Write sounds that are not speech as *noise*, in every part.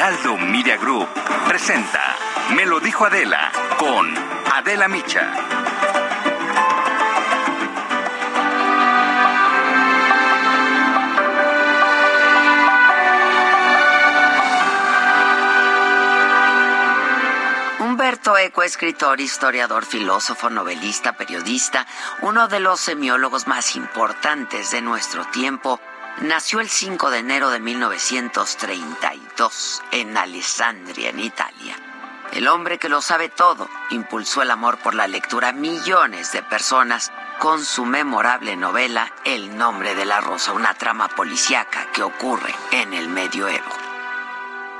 Aldo Media Group presenta Me lo dijo Adela con Adela Micha. Humberto Eco, escritor, historiador, filósofo, novelista, periodista, uno de los semiólogos más importantes de nuestro tiempo, Nació el 5 de enero de 1932 en Alessandria, en Italia. El hombre que lo sabe todo impulsó el amor por la lectura a millones de personas con su memorable novela El nombre de la rosa, una trama policíaca que ocurre en el medioevo.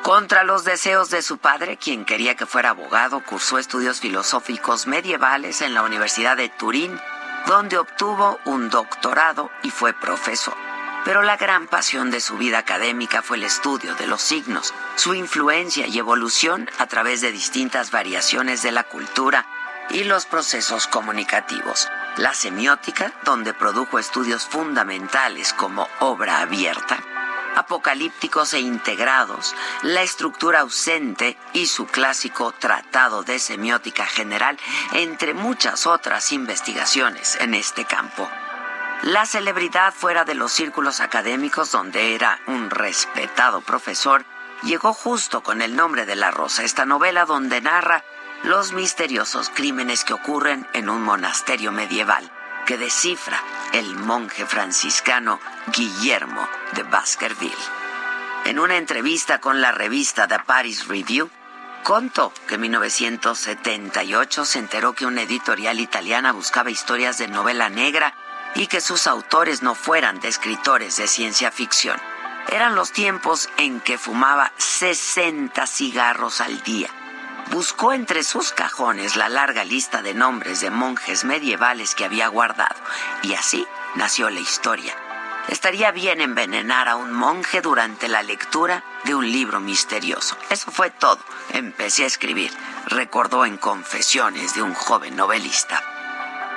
Contra los deseos de su padre, quien quería que fuera abogado, cursó estudios filosóficos medievales en la Universidad de Turín, donde obtuvo un doctorado y fue profesor. Pero la gran pasión de su vida académica fue el estudio de los signos, su influencia y evolución a través de distintas variaciones de la cultura y los procesos comunicativos. La semiótica, donde produjo estudios fundamentales como obra abierta, apocalípticos e integrados, la estructura ausente y su clásico Tratado de Semiótica General, entre muchas otras investigaciones en este campo. La celebridad fuera de los círculos académicos, donde era un respetado profesor, llegó justo con el nombre de La Rosa, esta novela donde narra los misteriosos crímenes que ocurren en un monasterio medieval que descifra el monje franciscano Guillermo de Baskerville. En una entrevista con la revista The Paris Review, contó que en 1978 se enteró que una editorial italiana buscaba historias de novela negra y que sus autores no fueran de escritores de ciencia ficción. Eran los tiempos en que fumaba 60 cigarros al día. Buscó entre sus cajones la larga lista de nombres de monjes medievales que había guardado y así nació la historia. Estaría bien envenenar a un monje durante la lectura de un libro misterioso. Eso fue todo. Empecé a escribir, recordó en Confesiones de un joven novelista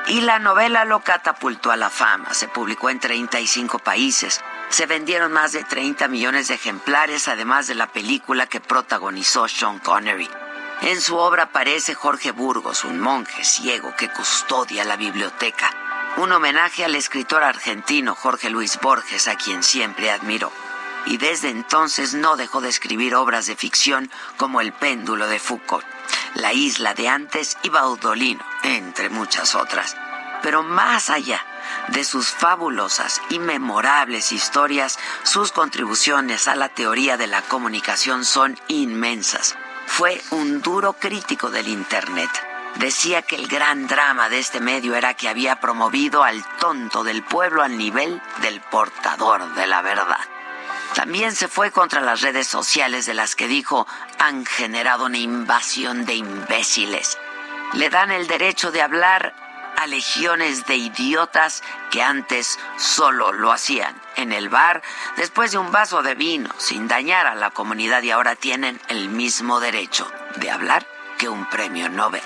y la novela lo catapultó a la fama. Se publicó en 35 países. Se vendieron más de 30 millones de ejemplares, además de la película que protagonizó Sean Connery. En su obra aparece Jorge Burgos, un monje ciego que custodia la biblioteca. Un homenaje al escritor argentino Jorge Luis Borges, a quien siempre admiró. Y desde entonces no dejó de escribir obras de ficción como El péndulo de Foucault. La isla de antes y Baudolino, entre muchas otras. Pero más allá de sus fabulosas y memorables historias, sus contribuciones a la teoría de la comunicación son inmensas. Fue un duro crítico del Internet. Decía que el gran drama de este medio era que había promovido al tonto del pueblo al nivel del portador de la verdad. También se fue contra las redes sociales de las que dijo han generado una invasión de imbéciles. Le dan el derecho de hablar a legiones de idiotas que antes solo lo hacían en el bar después de un vaso de vino sin dañar a la comunidad y ahora tienen el mismo derecho de hablar que un premio Nobel.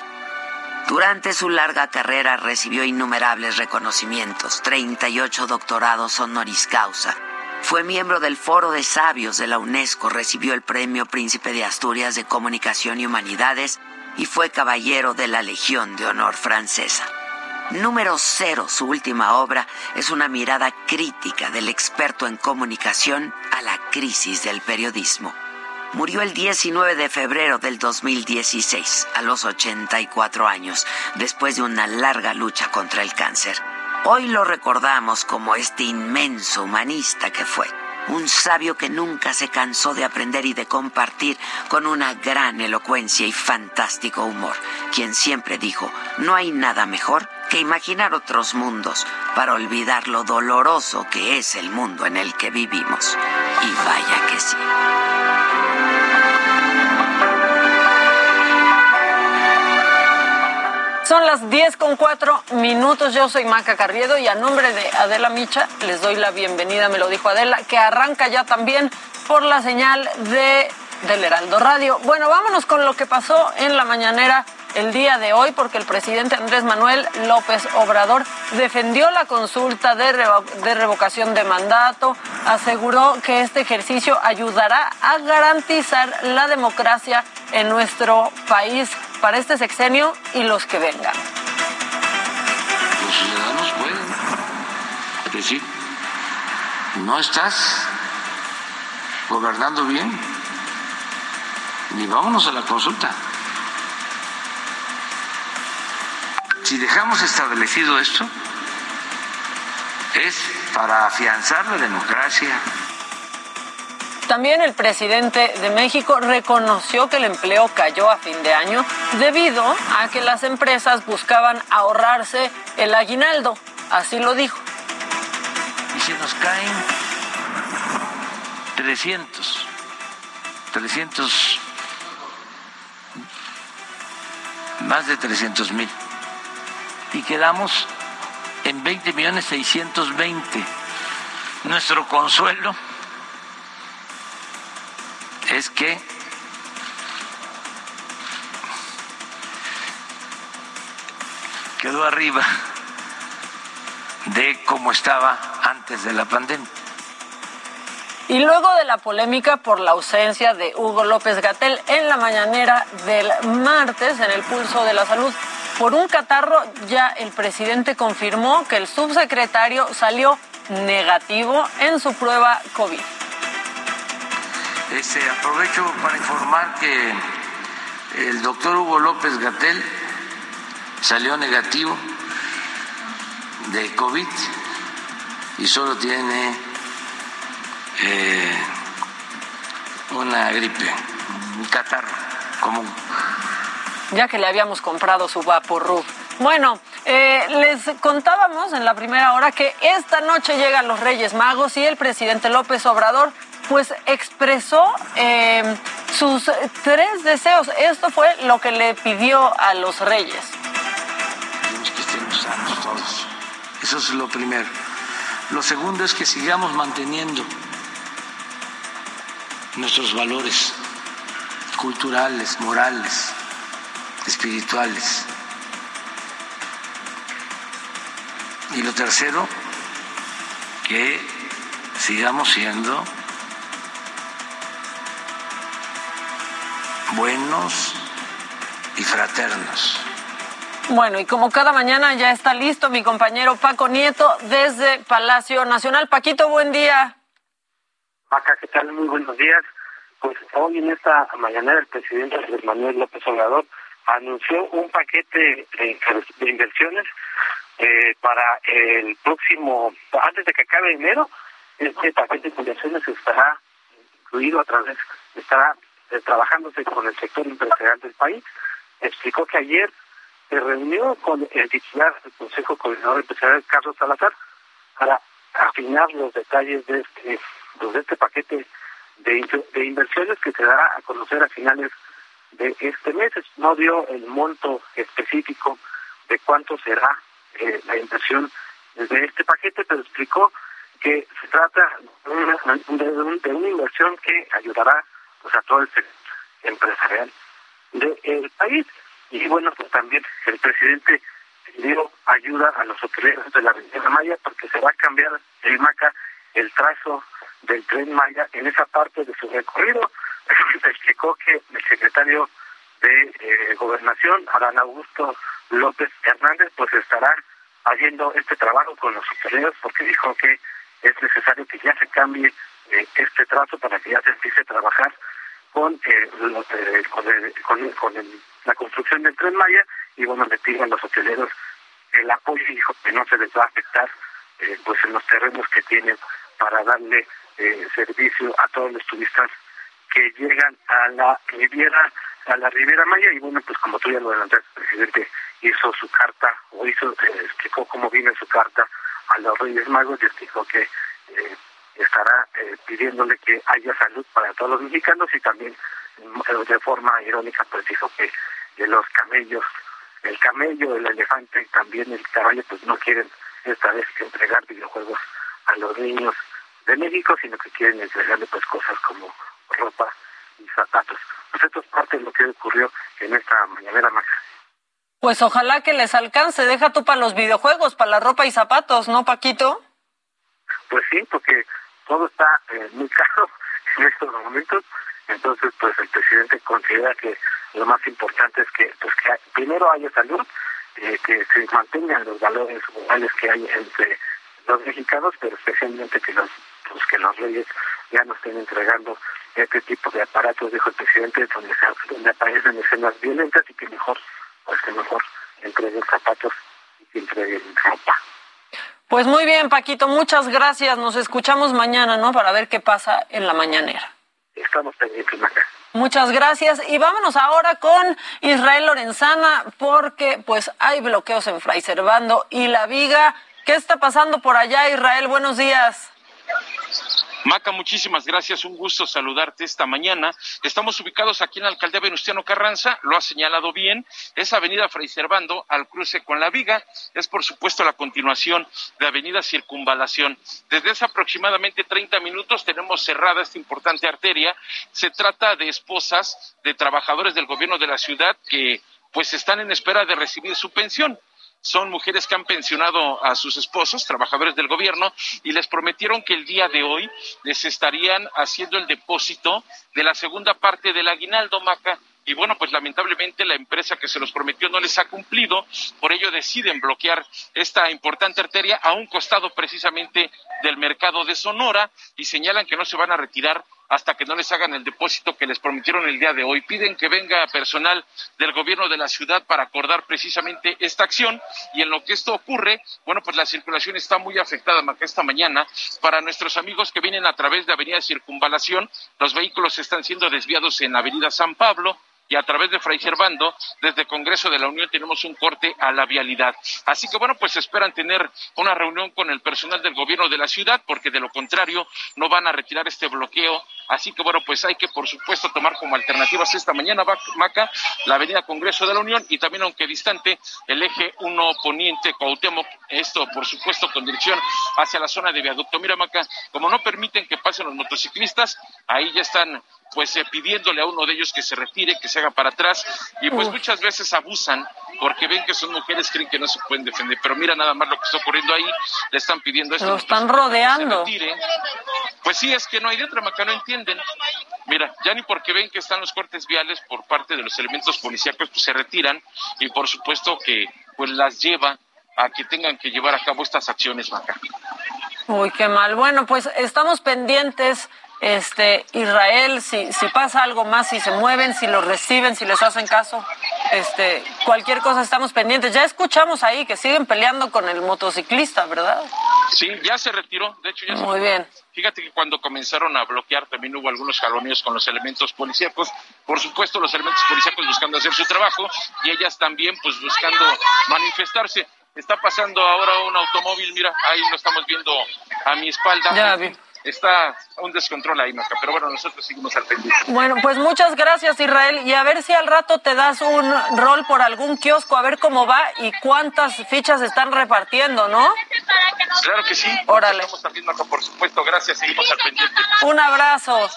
Durante su larga carrera recibió innumerables reconocimientos, 38 doctorados honoris causa, fue miembro del Foro de Sabios de la UNESCO, recibió el Premio Príncipe de Asturias de Comunicación y Humanidades y fue caballero de la Legión de Honor francesa. Número cero, su última obra, es una mirada crítica del experto en comunicación a la crisis del periodismo. Murió el 19 de febrero del 2016, a los 84 años, después de una larga lucha contra el cáncer. Hoy lo recordamos como este inmenso humanista que fue, un sabio que nunca se cansó de aprender y de compartir con una gran elocuencia y fantástico humor, quien siempre dijo, no hay nada mejor que imaginar otros mundos para olvidar lo doloroso que es el mundo en el que vivimos. Y vaya que sí. Son las 10 con 4 minutos. Yo soy Maca Carriedo y a nombre de Adela Micha les doy la bienvenida, me lo dijo Adela, que arranca ya también por la señal de del Heraldo Radio. Bueno, vámonos con lo que pasó en la mañanera el día de hoy porque el presidente Andrés Manuel López Obrador defendió la consulta de, revocación de mandato, aseguró que este ejercicio ayudará a garantizar la democracia en nuestro país para este sexenio y los que vengan. Los ciudadanos pueden decir, no estás gobernando bien, ni vámonos a la consulta. Si dejamos establecido esto, es para afianzar la democracia. También el presidente de México reconoció que el empleo cayó a fin de año debido a que las empresas buscaban ahorrarse el aguinaldo. Así lo dijo. Y se nos caen 300, 300, más de 300 mil. Y quedamos en 20 millones 620. Nuestro consuelo es que quedó arriba de cómo estaba antes de la pandemia. Y luego de la polémica por la ausencia de Hugo López Gatel en la mañanera del martes en el pulso de la salud por un catarro, ya el presidente confirmó que el subsecretario salió negativo en su prueba COVID. Este, aprovecho para informar que el doctor Hugo López Gatel salió negativo de COVID y solo tiene eh, una gripe, un catarro común. Ya que le habíamos comprado su Vaporub. Bueno, eh, les contábamos en la primera hora que esta noche llegan los Reyes Magos y el presidente López Obrador pues expresó eh, sus tres deseos. Esto fue lo que le pidió a los Reyes. Que estemos sanos todos. Eso es lo primero. Lo segundo es que sigamos manteniendo nuestros valores culturales, morales, espirituales. Y lo tercero, que sigamos siendo buenos y fraternos. Bueno, y como cada mañana ya está listo mi compañero Paco Nieto desde Palacio Nacional. Paquito, buen día. Maca, ¿qué tal? Muy buenos días. Pues hoy en esta mañana el presidente Manuel López Obrador anunció un paquete de inversiones eh, para el próximo, antes de que acabe enero, este paquete de inversiones estará incluido a través, estará eh, trabajándose con el sector empresarial del país. Explicó que ayer se reunió con el titular del Consejo Coordinador Empresarial, Carlos Salazar, para afinar los detalles de este, de este paquete de, de inversiones que se dará a conocer a finales de este mes. No dio el monto específico de cuánto será eh, la inversión de este paquete, pero explicó que se trata de una, de, una inversión que ayudará pues, a todo el sector empresarial del país. Y bueno, pues también el presidente dio ayuda a los hoteleros de la Riviera Maya porque se va a cambiar el MACA el trazo del tren Maya en esa parte de su recorrido. *laughs* explicó que el secretario de eh, Gobernación, Adán Augusto López Hernández, pues estará haciendo este trabajo con los hoteleros porque dijo que es necesario que ya se cambie eh, este trazo para que ya se empiece a trabajar con, eh, eh con, con, la construcción del tren Maya y bueno, le piden los hoteleros el apoyo y dijo que no se les va a afectar pues en los terrenos que tienen para darle eh, servicio a todos los turistas que llegan a la Riviera, a la Riviera Maya. Y bueno, pues como tú ya lo adelantaste, el presidente hizo su carta o hizo, eh, explicó cómo viene su carta a los Reyes Magos y explicó que eh, estará pidiéndole que haya salud para todos los mexicanos. Y también de forma irónica pues dijo que los camellos, el camello, el elefante y también el caballo pues no quieren esta vez entregar videojuegos a los niños de México, sino que quieren entregarle pues cosas como ropa y zapatos. Pues esto es parte de lo que ocurrió en esta mañanera más. Pues ojalá que les alcance, deja tú para los videojuegos, para la ropa y zapatos, ¿no, Paquito? Pues sí, porque todo está eh, muy *laughs* caro en estos momentos, entonces pues el presidente considera que lo más importante es que pues que primero haya salud, eh, que se mantengan los valores morales que hay entre los mexicanos, pero especialmente que los pues, que los reyes ya no estén entregando este tipo de aparatos, dijo el presidente, donde, se, donde aparecen escenas violentas y que mejor, pues que mejor entreguen zapatos y que entreguen ropa. Pues muy bien, Paquito, muchas gracias. Nos escuchamos mañana, ¿no? Para ver qué pasa en la mañanera. Estamos pendientes, Maca. Muchas gracias y vámonos ahora con Israel Lorenzana porque pues hay bloqueos en Fray Servando y La Viga. ¿Qué está pasando por allá, Israel? Buenos días. Maca, muchísimas gracias. Un gusto saludarte esta mañana. Estamos ubicados aquí en la alcaldía Venustiano Carranza, lo ha señalado bien. Es Avenida Fray Servando al cruce con la Viga. Es, por supuesto, la continuación de Avenida Circunvalación. Desde hace aproximadamente 30 minutos tenemos cerrada esta importante arteria. Se trata de esposas de trabajadores del gobierno de la ciudad que pues están en espera de recibir su pensión son mujeres que han pensionado a sus esposos, trabajadores del gobierno, y les prometieron que el día de hoy les estarían haciendo el depósito de la segunda parte del aguinaldo, Maca. Y bueno, pues lamentablemente la empresa que se los prometió no les ha cumplido, por ello deciden bloquear esta importante arteria a un costado precisamente del mercado de Sonora y señalan que no se van a retirar hasta que no les hagan el depósito que les prometieron el día de hoy. Piden que venga personal del gobierno de la ciudad para acordar precisamente esta acción y en lo que esto ocurre, bueno, pues la circulación está muy afectada esta mañana. Para nuestros amigos que vienen a través de Avenida Circunvalación, los vehículos están siendo desviados en Avenida San Pablo, y a través de Fray Servando, desde Congreso de la Unión tenemos un corte a la vialidad. Así que bueno, pues esperan tener una reunión con el personal del gobierno de la ciudad, porque de lo contrario no van a retirar este bloqueo. Así que bueno, pues hay que por supuesto tomar como alternativas esta mañana, Maca, la avenida Congreso de la Unión y también aunque distante, el eje 1 poniente Cuauhtémoc, esto por supuesto con dirección hacia la zona de viaducto. Mira Maca, como no permiten que pasen los motociclistas, ahí ya están pues eh, pidiéndole a uno de ellos que se retire, que se haga para atrás, y pues muchas veces abusan porque ven que son mujeres, creen que no se pueden defender, pero mira nada más lo que está ocurriendo ahí, le están pidiendo esto. Lo están rodeando. Pues sí, es que no hay de otra, Maca, no Mira, ya ni porque ven que están los cortes viales por parte de los elementos policíacos, pues se retiran, y por supuesto que pues las lleva a que tengan que llevar a cabo estas acciones, Maca. Uy, qué mal. Bueno, pues estamos pendientes este Israel, si, si pasa algo más, si se mueven, si los reciben, si les hacen caso, este, cualquier cosa estamos pendientes. Ya escuchamos ahí que siguen peleando con el motociclista, ¿verdad? Sí, ya se retiró, de hecho ya Muy bien. Fíjate que cuando comenzaron a bloquear también hubo algunos jaloneos con los elementos policíacos, por supuesto los elementos policíacos buscando hacer su trabajo y ellas también pues buscando manifestarse. Está pasando ahora un automóvil, mira, ahí lo estamos viendo a mi espalda. Ya vi está un descontrol ahí, Maca. Pero bueno, nosotros seguimos al pendiente. Bueno, pues muchas gracias, Israel. Y a ver si al rato te das un rol por algún kiosco, a ver cómo va y cuántas fichas están repartiendo, ¿no? Claro que sí. Órale. Estamos también, Maca, por supuesto. Gracias, seguimos al pendiente. Un abrazo.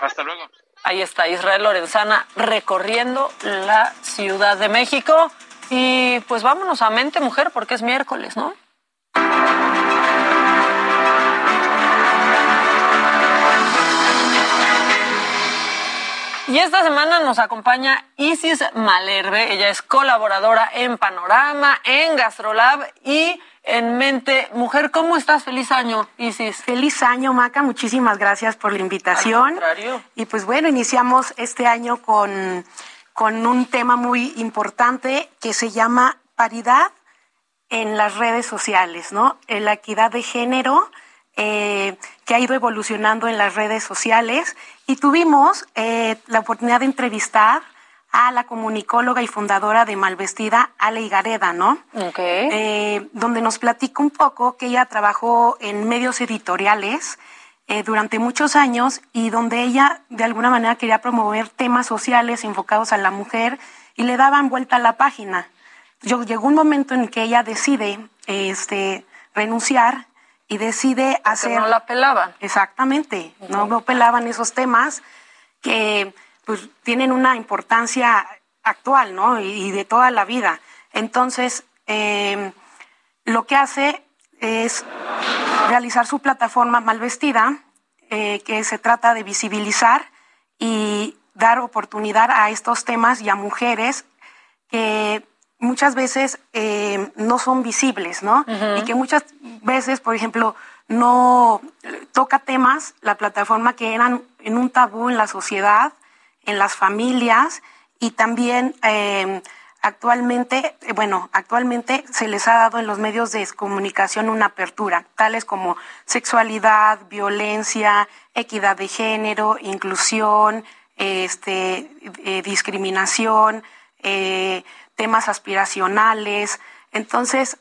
Hasta luego. Ahí está Israel Lorenzana recorriendo la Ciudad de México. Y pues vámonos a Mente Mujer porque es miércoles, ¿no? Y esta semana nos acompaña Isis Malerbe. Ella es colaboradora en Panorama, en Gastrolab y en Mente Mujer. ¿Cómo estás? Feliz año, Isis. Feliz año, Maca. Muchísimas gracias por la invitación. Y pues bueno, iniciamos este año con, con un tema muy importante que se llama paridad en las redes sociales, ¿no? La equidad de género eh, que ha ido evolucionando en las redes sociales y tuvimos eh, la oportunidad de entrevistar a la comunicóloga y fundadora de Malvestida, Ale Igareda, ¿no? Eh, donde nos platica un poco que ella trabajó en medios editoriales durante muchos años y donde ella de alguna manera quería promover temas sociales enfocados a la mujer y le daban vuelta a la página. Yo, llegó un momento en que ella decide este, renunciar y decide hacer... no la pelaban. Exactamente, no, no pelaban esos temas que pues tienen una importancia actual, ¿no? Y, de toda la vida. Entonces, em, lo que hace es realizar su plataforma Malvestida, eh, que se trata de visibilizar y dar oportunidad a estos temas y a mujeres que muchas veces em, no son visibles, ¿no? Y que muchas veces, por ejemplo, no toca temas, la plataforma que eran en un tabú en la sociedad, en las familias y también eh, actualmente, eh, bueno, actualmente se les ha dado en los medios de comunicación una apertura, tales como sexualidad, violencia, equidad de género, inclusión, este, eh, discriminación, temas aspiracionales. Entonces,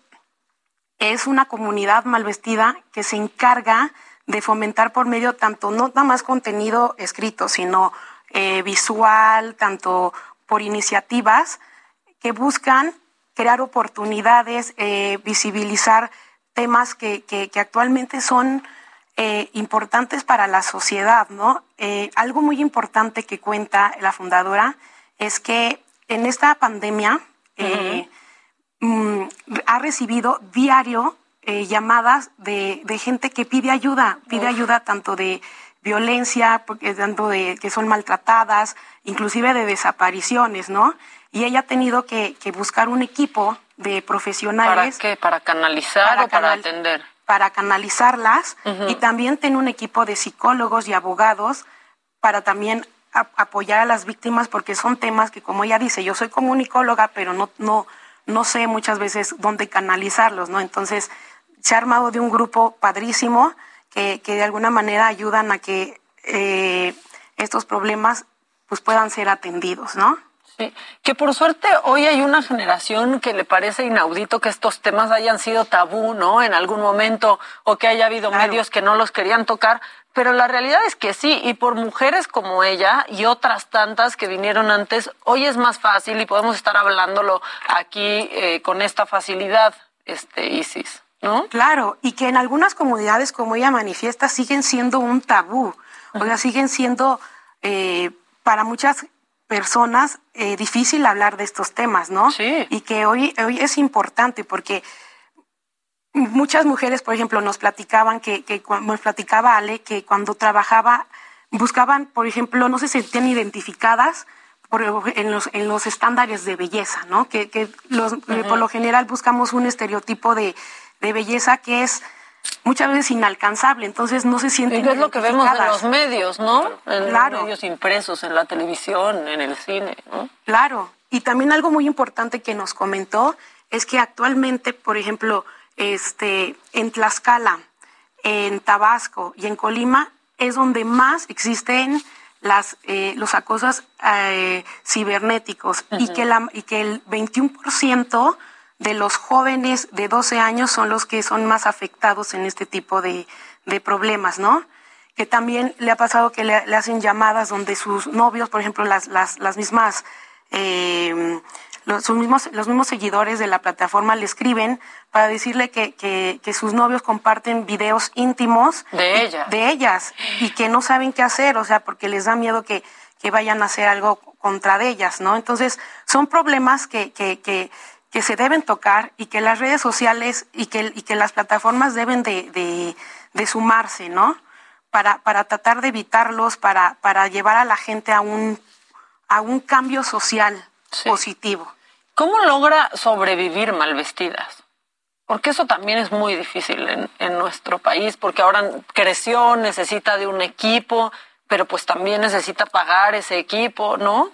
es una comunidad mal vestida que se encarga de fomentar por medio tanto, no nada más contenido escrito, sino eh, visual, tanto por iniciativas que buscan crear oportunidades, eh, visibilizar temas que, que, actualmente son eh, importantes para la sociedad, ¿no? algo muy importante que cuenta la fundadora es que en esta pandemia, Mm, ha recibido diario eh, llamadas de, gente que pide ayuda, pide ayuda tanto de violencia, tanto de que son maltratadas, inclusive de desapariciones, ¿no? Y ella ha tenido que, buscar un equipo de profesionales. ¿Para qué? ¿Para canalizar o para atender? Para canalizarlas y también tiene un equipo de psicólogos y abogados para también apoyar a las víctimas porque son temas que, como ella dice, yo soy comunicóloga, pero no, no, no sé muchas veces dónde canalizarlos, ¿no? Entonces, se ha armado de un grupo padrísimo que, que de alguna manera ayudan a que eh, estos problemas pues puedan ser atendidos, ¿no? Sí, que por suerte hoy hay una generación que le parece inaudito que estos temas hayan sido tabú, ¿no? En algún momento, o que haya habido medios que no los querían tocar, pero la realidad es que sí, y por mujeres como ella y otras tantas que vinieron antes, hoy es más fácil y podemos estar hablándolo aquí eh, con esta facilidad, este Isis, ¿no? Claro, y que en algunas comunidades, como ella manifiesta, siguen siendo un tabú, o sea, siguen siendo eh, para muchas personas eh, difícil hablar de estos temas, ¿no? Sí. Y que hoy, hoy es importante porque muchas mujeres, por ejemplo, nos platicaban que, que nos platicaba Ale, que cuando trabajaba buscaban, por ejemplo, no se sentían identificadas por, en, los, en los estándares de belleza, ¿no? Que, que los, eh, por lo general buscamos un estereotipo de, de belleza que es muchas veces inalcanzable, entonces no se sienten. Y es lo que vemos en los medios, ¿no? En los medios impresos, en la televisión, en el cine, ¿no? Claro. Y también algo muy importante que nos comentó es que actualmente, por ejemplo, este, en Tlaxcala, en Tabasco y en Colima es donde más existen las, eh, los acosos eh, cibernéticos y, que la, y que el 21% de los jóvenes de 12 años son los que son más afectados en este tipo de, de problemas, ¿no? Que también le ha pasado que le, hacen llamadas donde sus novios, por ejemplo, las, las, las mismas eh, los, mismos, los mismos seguidores de la plataforma le escriben para decirle que, que, sus novios comparten videos íntimos de, ellas. de ellas y que no saben qué hacer, o sea, porque les da miedo que, que vayan a hacer algo contra de ellas, ¿no? Entonces, son problemas que, que, que, que se deben tocar y que las redes sociales y que, y que las plataformas deben de, de, de sumarse, ¿no? Para, para tratar de evitarlos, para, para llevar a la gente a un, a un cambio social positivo. ¿Cómo logra sobrevivir mal vestidas? Porque eso también es muy difícil en, nuestro país, porque ahora creció, necesita de un equipo, pero pues también necesita pagar ese equipo, ¿no?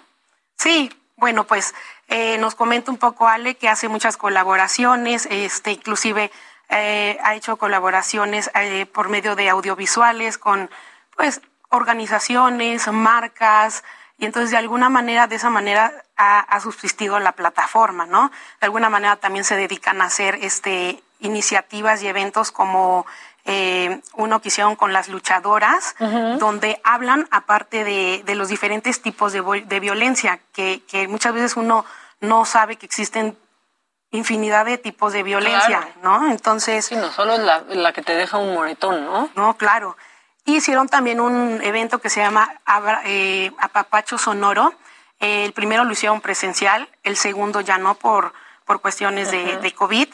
Sí, bueno, pues eh, nos comenta un poco Ale que hace muchas colaboraciones, este, inclusive eh, ha hecho colaboraciones eh, por medio de audiovisuales con, pues, organizaciones, marcas, y entonces de alguna manera, de esa manera ha, subsistido la plataforma, ¿no? De alguna manera también se dedican a hacer este, iniciativas y eventos como eh, uno que hicieron con las luchadoras, donde hablan aparte de, de, los diferentes tipos de, de violencia, que, que, muchas veces uno no sabe que existen infinidad de tipos de violencia, ¿no? Entonces... Sí, no solo la, la que te deja un moretón, ¿no? No, claro. Hicieron también un evento que se llama eh, Apapacho Sonoro, El primero lo hicieron presencial, el segundo ya no por, por cuestiones de, de COVID,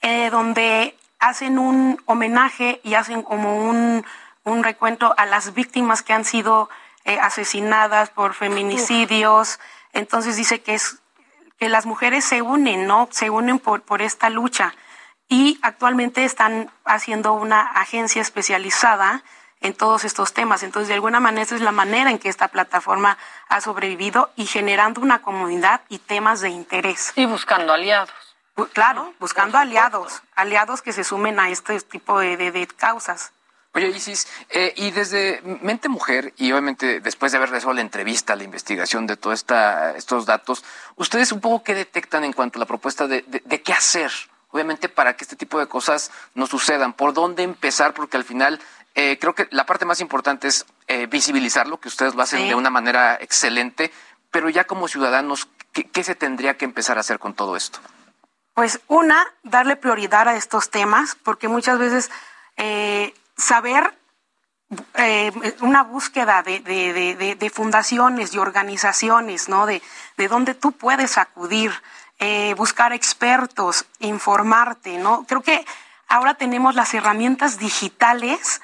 eh, donde hacen un homenaje y hacen como un, un recuento a las víctimas que han sido eh, asesinadas por feminicidios. Entonces dice que es que las mujeres se unen, ¿no? Se unen por, por esta lucha y actualmente están haciendo una agencia especializada en todos estos temas. Entonces, de alguna manera, esa es la manera en que esta plataforma ha sobrevivido y generando una comunidad y temas de interés. Y buscando aliados. Claro, buscando aliados, aliados que se sumen a este tipo de, de, causas. Oye, Isis, eh, y desde Mente Mujer, y obviamente después de haber resuelto la entrevista, la investigación de todos estos datos, ¿ustedes un poco qué detectan en cuanto a la propuesta de, de, qué hacer? Obviamente para que este tipo de cosas no sucedan, ¿por dónde empezar? Porque al final eh, creo que la parte más importante es eh, visibilizarlo, que ustedes lo hacen de una manera excelente, pero ya como ciudadanos, ¿qué, ¿qué se tendría que empezar a hacer con todo esto? Pues una, darle prioridad a estos temas, porque muchas veces eh, saber eh, una búsqueda de, de, de, fundaciones y organizaciones, ¿no? De, de dónde tú puedes acudir, eh, buscar expertos, informarte, ¿no? Creo que ahora tenemos las herramientas digitales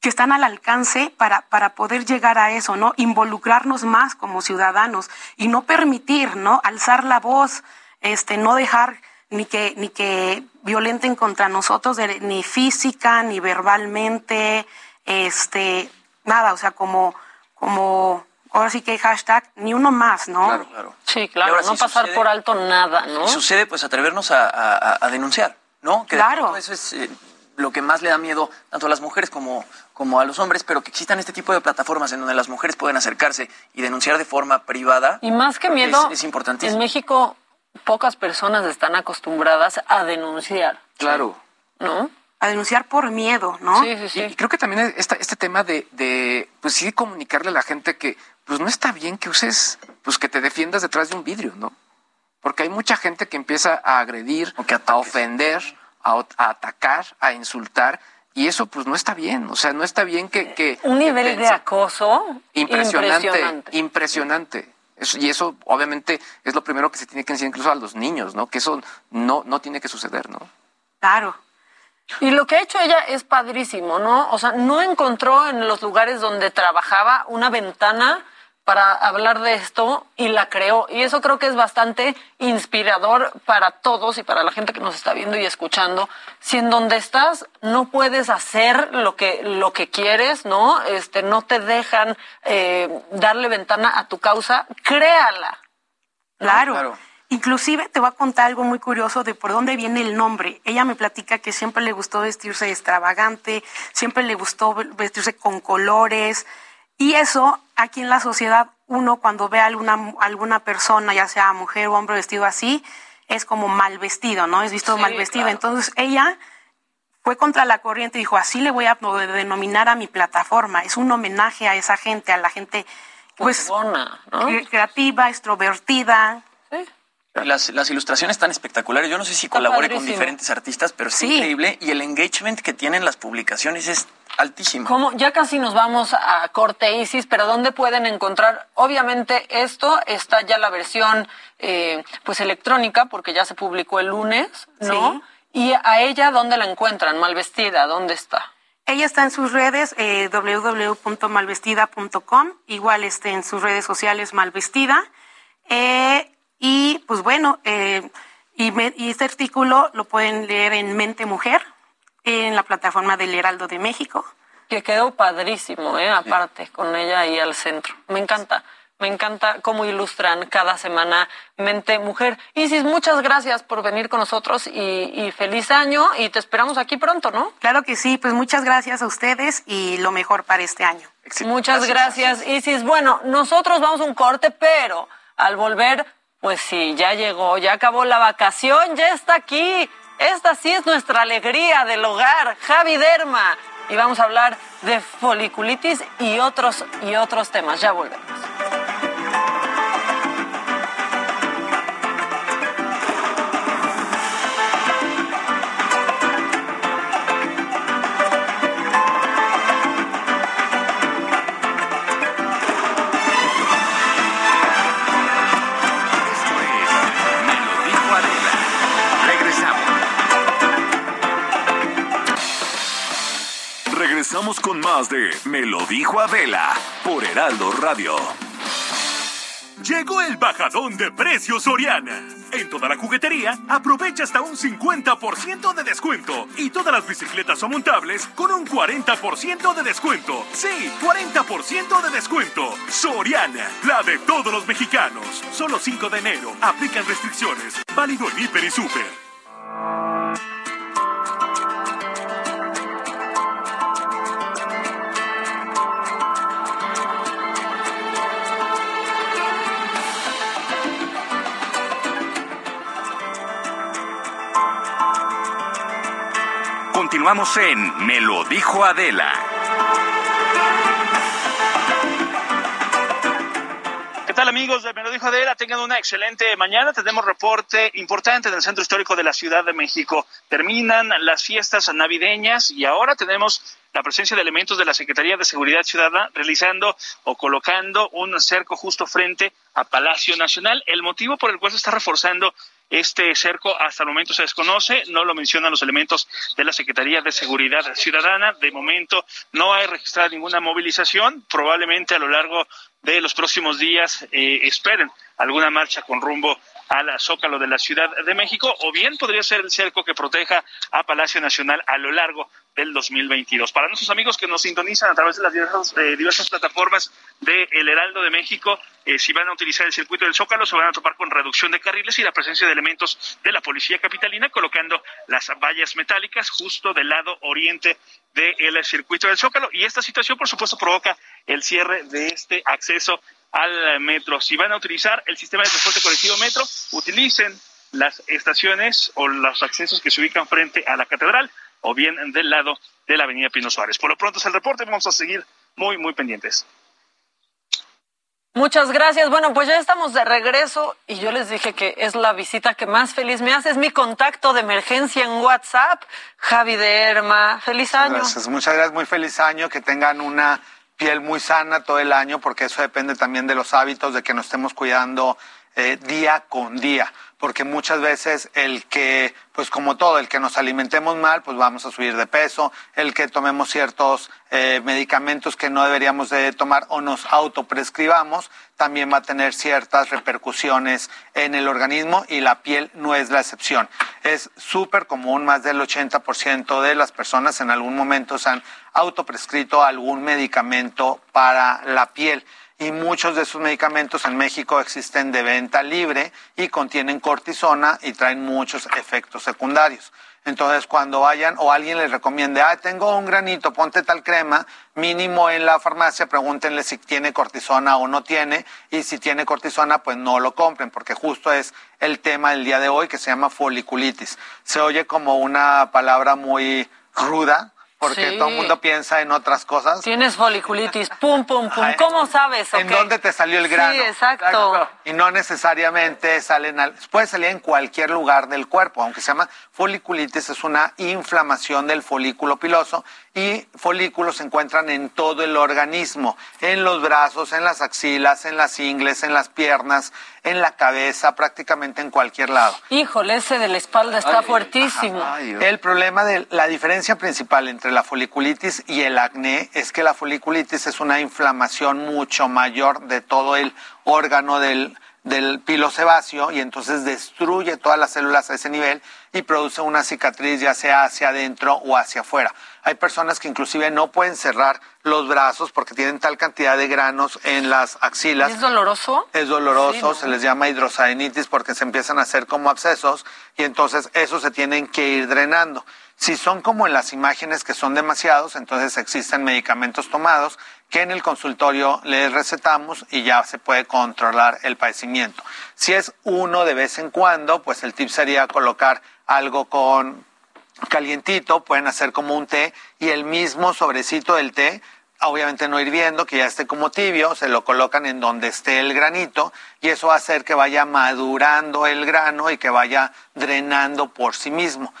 que están al alcance para, para poder llegar a eso, ¿no? Involucrarnos más como ciudadanos y no permitir, ¿no? Alzar la voz, este, no dejar ni que, ni que violenten contra nosotros, ni física, ni verbalmente, este, nada, o sea, como, como, ahora sí que hay hashtag, ni uno más, ¿no? Claro, claro. Sí, claro, no pasar por alto nada, ¿no? Y sucede, pues, atrevernos a, a, denunciar, ¿no? Que claro. Eso es eh, lo que más le da miedo tanto a las mujeres como, como a los hombres, pero que existan este tipo de plataformas en donde las mujeres pueden acercarse y denunciar de forma privada. Y más que miedo, es, es importantísimo. En México pocas personas están acostumbradas a denunciar. Claro. ¿No? A denunciar por miedo, ¿no? Sí, sí, sí. Y, creo que también este, este tema de, de, pues sí, comunicarle a la gente que, pues no está bien que uses, pues que te defiendas detrás de un vidrio, ¿no? Porque hay mucha gente que empieza a agredir, o que a ofender, a, a, atacar, a insultar, y eso pues no está bien, o sea, no está bien que... que un nivel de acoso impresionante. impresionante. impresionante y eso obviamente es lo primero que se tiene que enseñar incluso a los niños, ¿no? Que eso no, no tiene que suceder, ¿no? Claro. Y lo que ha hecho ella es padrísimo, ¿no? O sea, no encontró en los lugares donde trabajaba una ventana para hablar de esto y la creó. Y eso creo que es bastante inspirador para todos y para la gente que nos está viendo y escuchando. Si en donde estás no puedes hacer lo que, lo que quieres, ¿no? Este, no te dejan eh, darle ventana a tu causa, créala. Claro. claro. Inclusive te voy a contar algo muy curioso de por dónde viene el nombre. Ella me platica que siempre le gustó vestirse extravagante, siempre le gustó vestirse con colores, y eso, aquí en la sociedad, uno cuando ve a alguna, alguna persona, ya sea mujer o hombre vestido así, es como mal vestido, ¿no? Es visto mal vestido. Entonces ella fue contra la corriente y dijo, así le voy a denominar a mi plataforma. Es un homenaje a esa gente, a la gente pues, creativa, extrovertida. Las, las, ilustraciones tan espectaculares. Yo no sé si colabore con diferentes artistas, pero es increíble. Y el engagement que tienen las publicaciones es altísimo. Como ya casi nos vamos a corte Isis, pero ¿dónde pueden encontrar? Obviamente esto está ya la versión eh, pues electrónica, porque ya se publicó el lunes, ¿no? Y a ella, ¿dónde la encuentran? Malvestida, ¿dónde está? Ella está en sus redes, eh, www.malvestida.com, igual este, en sus redes sociales Malvestida. Eh, y pues bueno, eh, y, este artículo lo pueden leer en Mente Mujer, en la plataforma del Heraldo de México. Que quedó padrísimo, ¿eh? aparte, con ella ahí al centro. Me encanta. Me encanta cómo ilustran cada semana Mente Mujer. Isis, muchas gracias por venir con nosotros y, feliz año y te esperamos aquí pronto, ¿no? Claro que sí, pues muchas gracias a ustedes y lo mejor para este año. Muchas gracias, gracias, Isis. Bueno, nosotros vamos a un corte, pero al volver pues sí, ya llegó, ya acabó la vacación, ya está aquí. Esta sí es nuestra alegría del hogar, Javi Derma. Y vamos a hablar de foliculitis y otros, y otros temas. Ya volvemos. Regresamos con más de Me lo dijo Adela por Heraldo Radio. Llegó el bajadón de precios Soriana. En toda la juguetería, aprovecha hasta un 50% de descuento. Y todas las bicicletas o montables con un 40% de descuento. Sí, 40% de descuento. Soriana, la de todos los mexicanos. Solo 5 de enero. Aplican restricciones. Válido en Hiper y Super. Continuamos en Me lo dijo Adela. ¿Qué tal amigos de Me lo dijo Adela? Tengan una excelente mañana. Tenemos reporte importante del Centro Histórico de la Ciudad de México. Terminan las fiestas navideñas y ahora tenemos la presencia de elementos de la Secretaría de Seguridad Ciudadana realizando o colocando un cerco justo frente a Palacio Nacional. El motivo por el cual se está reforzando este cerco hasta el momento se desconoce, no lo mencionan los elementos de la Secretaría de Seguridad Ciudadana. De momento no hay registrada ninguna movilización. Probablemente a lo largo de los próximos días eh, esperen alguna marcha con rumbo al Zócalo de la Ciudad de México, o bien podría ser el cerco que proteja a Palacio Nacional a lo largo del 2022. Para nuestros amigos que nos sintonizan a través de las diversas, eh, diversas plataformas de El Heraldo de México, eh, si van a utilizar el circuito del Zócalo, se van a topar con reducción de carriles y la presencia de elementos de la Policía Capitalina colocando las vallas metálicas justo del lado oriente del circuito del Zócalo. Y esta situación, por supuesto, provoca el cierre de este acceso al metro. Si van a utilizar el sistema de transporte colectivo metro, utilicen las estaciones o los accesos que se ubican frente a la catedral o bien del lado de la avenida Pino Suárez. Por lo pronto es el reporte, vamos a seguir muy, muy pendientes. Muchas gracias. Bueno, pues ya estamos de regreso y yo les dije que es la visita que más feliz me hace. Es mi contacto de emergencia en WhatsApp. Javi Derma, feliz año. Gracias, muchas gracias, muy feliz año. Que tengan una piel muy sana todo el año, porque eso depende también de los hábitos, de que nos estemos cuidando eh, día con día porque muchas veces el que, pues como todo, el que nos alimentemos mal, pues vamos a subir de peso, el que tomemos ciertos eh, medicamentos que no deberíamos de tomar o nos autoprescribamos, también va a tener ciertas repercusiones en el organismo y la piel no es la excepción. Es súper común, más del 80% de las personas en algún momento se han autoprescrito algún medicamento para la piel y muchos de esos medicamentos en México existen de venta libre y contienen cortisona y traen muchos efectos secundarios. Entonces, cuando vayan o alguien les recomiende, ah, tengo un granito, ponte tal crema, mínimo en la farmacia, pregúntenle si tiene cortisona o no tiene, y si tiene cortisona, pues no lo compren, porque justo es el tema del día de hoy que se llama foliculitis. Se oye como una palabra muy ruda, porque todo el mundo piensa en otras cosas. Tienes foliculitis, pum, pum, pum. ¿Cómo sabes? ¿En dónde te salió el grano? Sí, exacto. Y no necesariamente salen, al, puede salir en cualquier lugar del cuerpo, aunque se llama foliculitis, es una inflamación del folículo piloso y folículos se encuentran en todo el organismo, en los brazos, en las axilas, en las ingles, en las piernas, en la cabeza, prácticamente en cualquier lado. Híjole, ese de la espalda está fuertísimo. el problema de la diferencia principal entre la foliculitis y el acné es que la foliculitis es una inflamación mucho mayor de todo el órgano del del pilosebáceo y entonces destruye todas las células a ese nivel y produce una cicatriz ya sea hacia adentro o hacia afuera. Hay personas que inclusive no pueden cerrar los brazos porque tienen tal cantidad de granos en las axilas. ¿Es doloroso? Es doloroso, se les llama hidrosadenitis porque se empiezan a hacer como abscesos y entonces eso se tienen que ir drenando. Si son como en las imágenes que son demasiados, entonces existen medicamentos tomados que en el consultorio les recetamos y ya se puede controlar el padecimiento. Si es uno de vez en cuando, pues el tip sería colocar algo con calientito, pueden hacer como un té y el mismo sobrecito del té, obviamente no hirviendo, que ya esté como tibio, se lo colocan en donde esté el granito y eso va a hacer que vaya madurando el grano y que vaya drenando por sí mismo.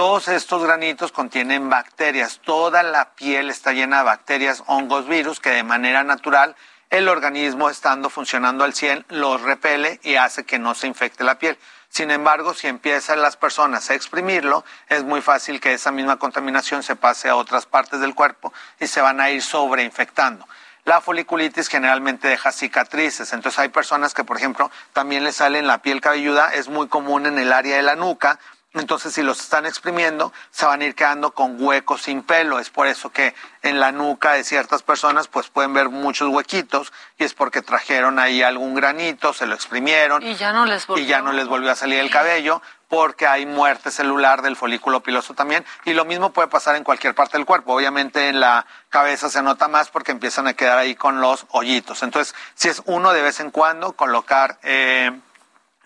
Todos estos granitos contienen bacterias. Toda la piel está llena de bacterias, hongos, virus que de manera natural el organismo estando funcionando al 100 los repele y hace que no se infecte la piel. Sin embargo, si empiezan las personas a exprimirlo, es muy fácil que esa misma contaminación se pase a otras partes del cuerpo y se van a ir sobreinfectando. La foliculitis generalmente deja cicatrices, entonces hay personas que, por ejemplo, también les sale la piel cabelluda, es muy común en el área de la nuca, entonces, si los están exprimiendo, se van a ir quedando con huecos sin pelo. Es por eso que en la nuca de ciertas personas, pues pueden ver muchos huequitos y es porque trajeron ahí algún granito, se lo exprimieron y ya no les volvió, y ya no les volvió a salir el cabello porque hay muerte celular del folículo piloso también. Y lo mismo puede pasar en cualquier parte del cuerpo. Obviamente en la cabeza se nota más porque empiezan a quedar ahí con los hoyitos. Entonces, si es uno de vez en cuando, colocar eh,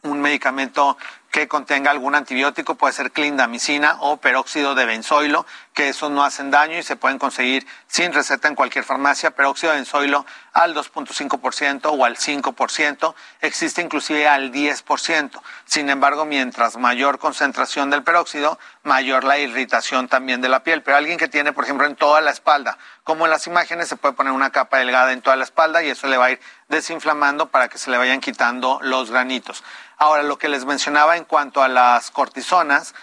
un medicamento que contenga algún antibiótico, puede ser clindamicina o peróxido de benzoilo, que esos no hacen daño y se pueden conseguir sin receta en cualquier farmacia. Peróxido de benzoilo al 2.5% o al 5%, existe inclusive al 10%. Sin embargo, mientras mayor concentración del peróxido, mayor la irritación también de la piel. Pero alguien que tiene, por ejemplo, en toda la espalda, como en las imágenes, se puede poner una capa delgada en toda la espalda y eso le va a ir desinflamando para que se le vayan quitando los granitos. Ahora, lo que les mencionaba en cuanto a las cortisonas,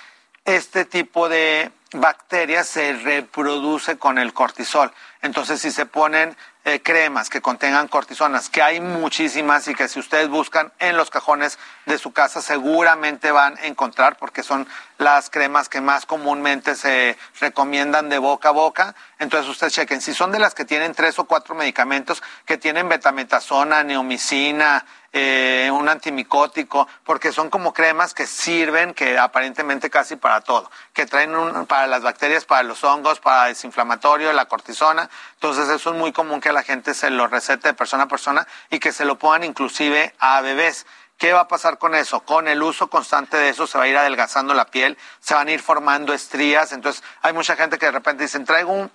este tipo de bacterias se reproduce con el cortisol. Entonces, si se ponen eh, cremas que contengan cortisonas, que hay muchísimas y que si ustedes buscan en los cajones de su casa seguramente van a encontrar porque son las cremas que más comúnmente se recomiendan de boca a boca. Entonces ustedes chequen, si son de las que tienen tres o cuatro medicamentos que tienen betametasona, neomicina, eh, un antimicótico, porque son como cremas que sirven, que aparentemente casi para todo, que traen para las bacterias, para los hongos, para desinflamatorio, la cortisona. Entonces eso es muy común que la gente se lo recete de persona a persona y que se lo pongan inclusive a bebés. ¿Qué va a pasar con eso? Con el uso constante de eso se va a ir adelgazando la piel, se van a ir formando estrías. Entonces, hay mucha gente que de repente dicen, traigo un,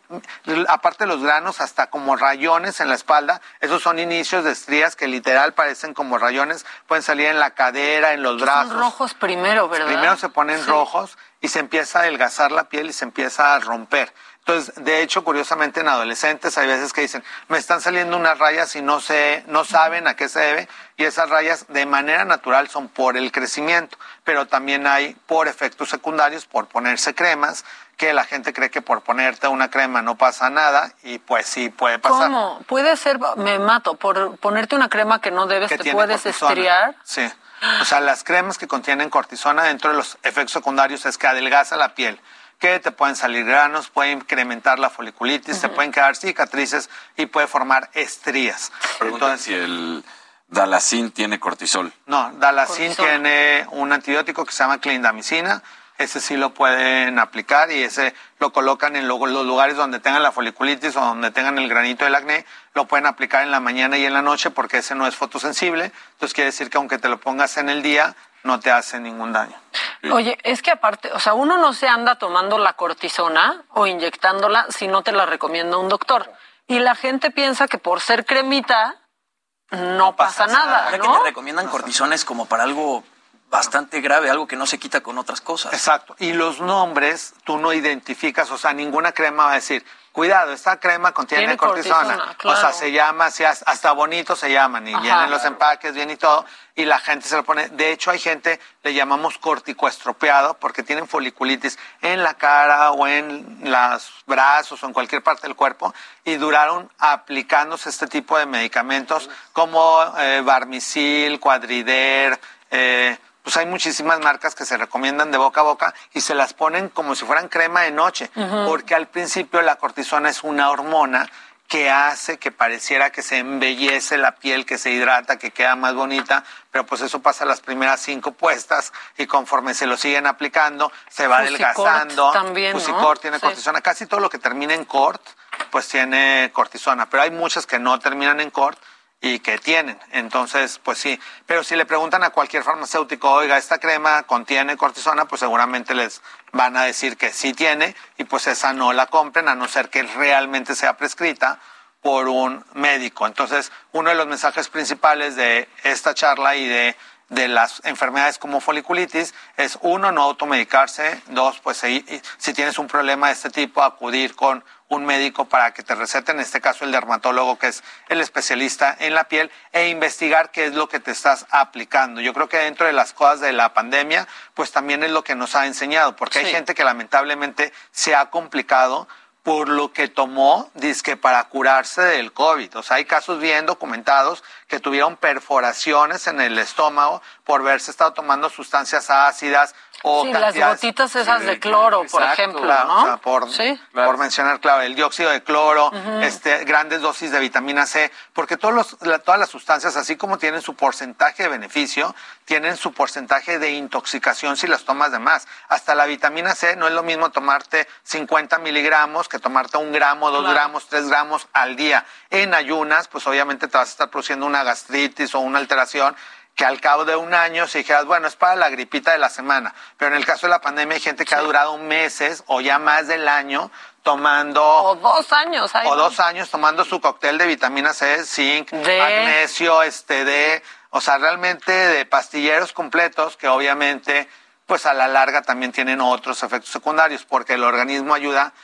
aparte de los granos, hasta como rayones en la espalda. Esos son inicios de estrías que literal parecen como rayones. Pueden salir en la cadera, en los brazos. Son rojos primero, ¿verdad? Primero se ponen rojos y se empieza a adelgazar la piel y se empieza a romper. Entonces, de hecho, curiosamente en adolescentes hay veces que dicen, me están saliendo unas rayas y no sé, no saben a qué se debe, y esas rayas de manera natural son por el crecimiento, pero también hay por efectos secundarios, por ponerse cremas, que la gente cree que por ponerte una crema no pasa nada, y pues sí puede pasar. ¿Cómo? Puede ser, me mato, por ponerte una crema que no debes, te puedes estriar. Sí. O sea, las cremas que contienen cortisona dentro de los efectos secundarios es que adelgaza la piel que te pueden salir granos, pueden incrementar la foliculitis, te pueden quedar cicatrices y puede formar estrías. Entonces, si el Dalacin tiene cortisol. No, Dalacin tiene un antibiótico que se llama clindamicina. Ese sí lo pueden aplicar y ese lo colocan en los lugares donde tengan la foliculitis o donde tengan el granito del acné. Lo pueden aplicar en la mañana y en la noche porque ese no es fotosensible. Entonces quiere decir que aunque te lo pongas en el día, no te hace ningún daño. Oye, es que aparte, o sea, uno no se anda tomando la cortisona o inyectándola si no te la recomienda un doctor. Y la gente piensa que por ser cremita no, pasa, nada, ¿no? que te recomiendan cortisones como para algo bastante grave, algo que no se quita con otras cosas. Exacto. Y los nombres tú no identificas, o sea, ninguna crema va a decir, cuidado, esta crema contiene cortisona. O sea, se llama, hasta bonito se llaman y vienen los empaques bien y todo, y la gente se lo pone. De hecho, hay gente, le llamamos corticoestropeado, porque tienen foliculitis en la cara o en los brazos o en cualquier parte del cuerpo, y duraron aplicándose este tipo de medicamentos como eh, Barmisil, Cuadrider, eh, pues hay muchísimas marcas que se recomiendan de boca a boca y se las ponen como si fueran crema de noche, porque al principio la cortisona es una hormona que hace que pareciera que se embellece la piel, que se hidrata, que queda más bonita, pero pues eso pasa las primeras cinco puestas y conforme se lo siguen aplicando, se va adelgazando. También, Fusicort tiene cortisona, casi todo lo que termina en cort, pues tiene cortisona, pero hay muchas que no terminan en cort y que tienen. Entonces, pues sí. Pero si le preguntan a cualquier farmacéutico, oiga, esta crema contiene cortisona, pues seguramente les van a decir que sí tiene y pues esa no la compren a no ser que realmente sea prescrita por un médico. Entonces, uno de los mensajes principales de esta charla y de de las enfermedades como foliculitis es uno, no automedicarse, dos, pues si tienes un problema de este tipo, acudir con un médico para que te recete, en este caso el dermatólogo, que es el especialista en la piel, e investigar qué es lo que te estás aplicando. Yo creo que dentro de las cosas de la pandemia, pues también es lo que nos ha enseñado, porque hay gente que lamentablemente se ha complicado por lo que tomó, que para curarse del COVID. O sea, hay casos bien documentados que tuvieron perforaciones en el estómago por verse estado tomando sustancias ácidas o sí, las gotitas esas de cloro, por ejemplo, ¿no? O sea, por, por mencionar, claro, el dióxido de cloro, este, grandes dosis de vitamina C, porque todos los, todas las sustancias, así como tienen su porcentaje de beneficio, tienen su porcentaje de intoxicación si las tomas de más. Hasta la vitamina C no es lo mismo tomarte 50 miligramos que tomarte un gramo, dos gramos, tres gramos al día. En ayunas, pues obviamente te vas a estar produciendo una gastritis o una alteración que al cabo de un año, si dijeras, bueno, es para la gripita de la semana, pero en el caso de la pandemia hay gente que ha durado meses o ya más del año tomando... O dos años. o dos años tomando su cóctel de vitamina C, zinc, magnesio, este, D, o sea, realmente de pastilleros completos que obviamente, pues a la larga también tienen otros efectos secundarios, porque el organismo ayuda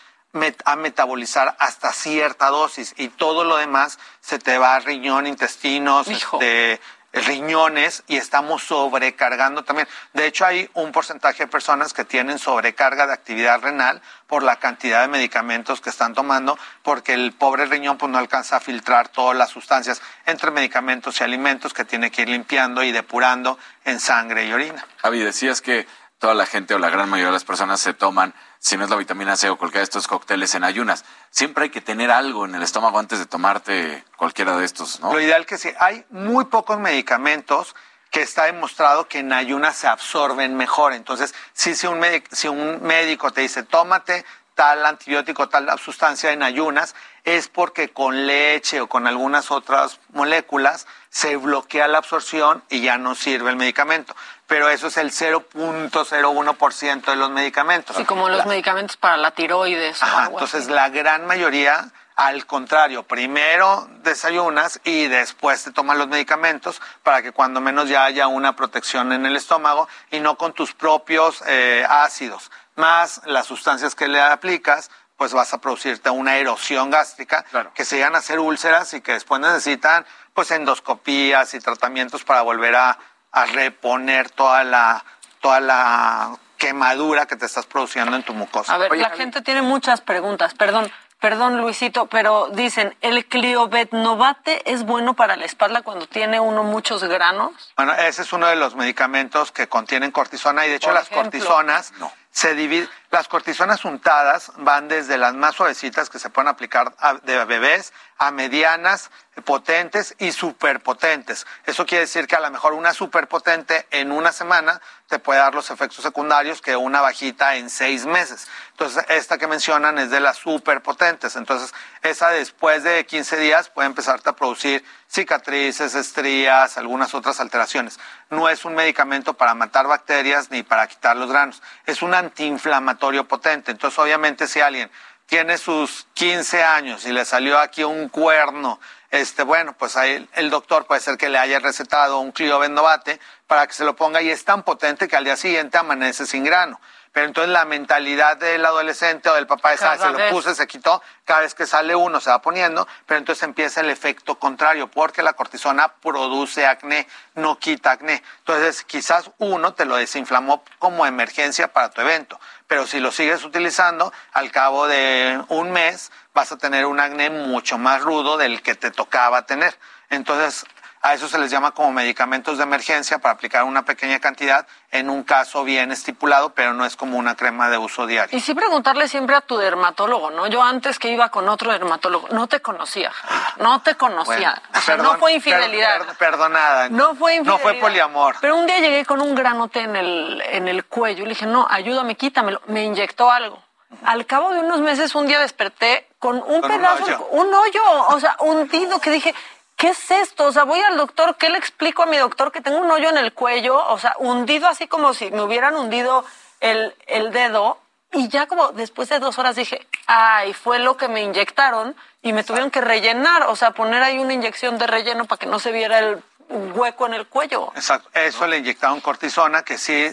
a metabolizar hasta cierta dosis y todo lo demás se te va a riñón, intestinos, este, riñones y estamos sobrecargando también. De hecho, hay un porcentaje de personas que tienen sobrecarga de actividad renal por la cantidad de medicamentos que están tomando, porque el pobre riñón pues, no alcanza a filtrar todas las sustancias entre medicamentos y alimentos que tiene que ir limpiando y depurando en sangre y orina. Javi, decías que toda la gente o la gran mayoría de las personas se toman si no es la vitamina C o cualquiera de estos cócteles en ayunas. Siempre hay que tener algo en el estómago antes de tomarte cualquiera de estos, ¿no? Lo ideal que sí, hay muy pocos medicamentos que está demostrado que en ayunas se absorben mejor. Entonces, si, si, un, si un médico te dice, tómate tal antibiótico, tal sustancia en ayunas, es porque con leche o con algunas otras moléculas se bloquea la absorción y ya no sirve el medicamento. Pero eso es el 0.01% de los medicamentos. Sí, como los medicamentos para la tiroides. Ajá, entonces la gran mayoría, al contrario, primero desayunas y después te toman los medicamentos para que cuando menos ya haya una protección en el estómago y no con tus propios eh, ácidos, más las sustancias que le aplicas pues vas a producirte una erosión gástrica que se llegan a hacer úlceras y que después necesitan pues endoscopías y tratamientos para volver a, reponer toda la, toda la quemadura que te estás produciendo en tu mucosa. A ver, la gente tiene muchas preguntas. Perdón, perdón Luisito, pero dicen, ¿el cliobetnovate es bueno para la espalda cuando tiene uno muchos granos? Bueno, ese es uno de los medicamentos que contienen cortisona y de hecho las cortisonas se dividen las cortisonas untadas van desde las más suavecitas que se pueden aplicar de bebés a medianas, potentes y superpotentes. Eso quiere decir que a lo mejor una superpotente en una semana te puede dar los efectos secundarios que una bajita en seis meses. Entonces, esta que mencionan es de las superpotentes. Entonces, esa después de 15 días puede empezarte a producir cicatrices, estrías, algunas otras alteraciones. No es un medicamento para matar bacterias ni para quitar los granos. Es un antiinflamatorio potente. Entonces, obviamente, si alguien tiene sus 15 años y le salió aquí un cuerno, este, bueno, pues ahí el doctor puede ser que le haya recetado un cliovendovate para que se lo ponga y es tan potente que al día siguiente amanece sin grano. Pero entonces la mentalidad del adolescente o del papá es, ah, se lo puse, se quitó, cada vez que sale uno se va poniendo, pero entonces empieza el efecto contrario, porque la cortisona produce acné, no quita acné. Entonces quizás uno te lo desinflamó como emergencia para tu evento, pero si lo sigues utilizando, al cabo de un mes vas a tener un acné mucho más rudo del que te tocaba tener. Entonces, a eso se les llama como medicamentos de emergencia para aplicar una pequeña cantidad en un caso bien estipulado, pero no es como una crema de uso diario. Y sí preguntarle siempre a tu dermatólogo, ¿no? Yo antes que iba con otro dermatólogo, no te conocía, no te conocía. no fue infidelidad. perdonada. No fue infidelidad. No fue poliamor. Pero un día llegué con un granote en el, en el cuello y le dije, no, ayúdame, quítamelo. Me inyectó algo. Al cabo de unos meses, un día desperté con un pedazo, un hoyo, o sea, hundido, que dije, ¿qué es esto? O sea, voy al doctor, ¿qué le explico a mi doctor que tengo un hoyo en el cuello? O sea, hundido así como si me hubieran hundido el, el dedo. Y ya como después de dos horas dije, ay, fue lo que me inyectaron y me tuvieron que rellenar, o sea, poner ahí una inyección de relleno para que no se viera el hueco en el cuello. Exacto. Eso le inyectaron cortisona, que sí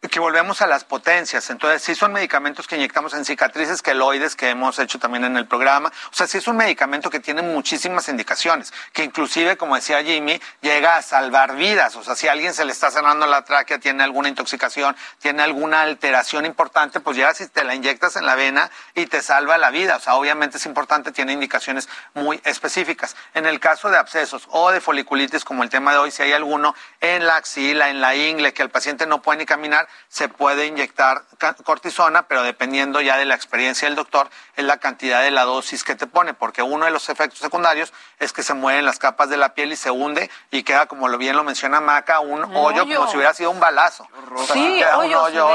que volvemos a las potencias. Entonces, sí son medicamentos que inyectamos en cicatrices queloides que hemos hecho también en el programa. O sea, sí es un medicamento que tiene muchísimas indicaciones, que inclusive, como decía Jimmy, llega a salvar vidas. O sea, si alguien se le está cerrando la tráquea, tiene alguna intoxicación, tiene alguna alteración importante, pues ya si te la inyectas en la vena y te salva la vida. O sea, obviamente es importante, tiene indicaciones muy específicas. En el caso de abscesos o de foliculitis, como el tema de hoy, si hay alguno en la axila, en la ingle, que el paciente no puede ni caminar, se puede inyectar cortisona, pero dependiendo ya de la experiencia del doctor, es la cantidad de la dosis que te pone, porque uno de los efectos secundarios es que se mueven las capas de la piel y se hunde y queda, como lo bien lo menciona Maca, un, hoyo, como si hubiera sido un balazo. sí, hoyo, hoyo,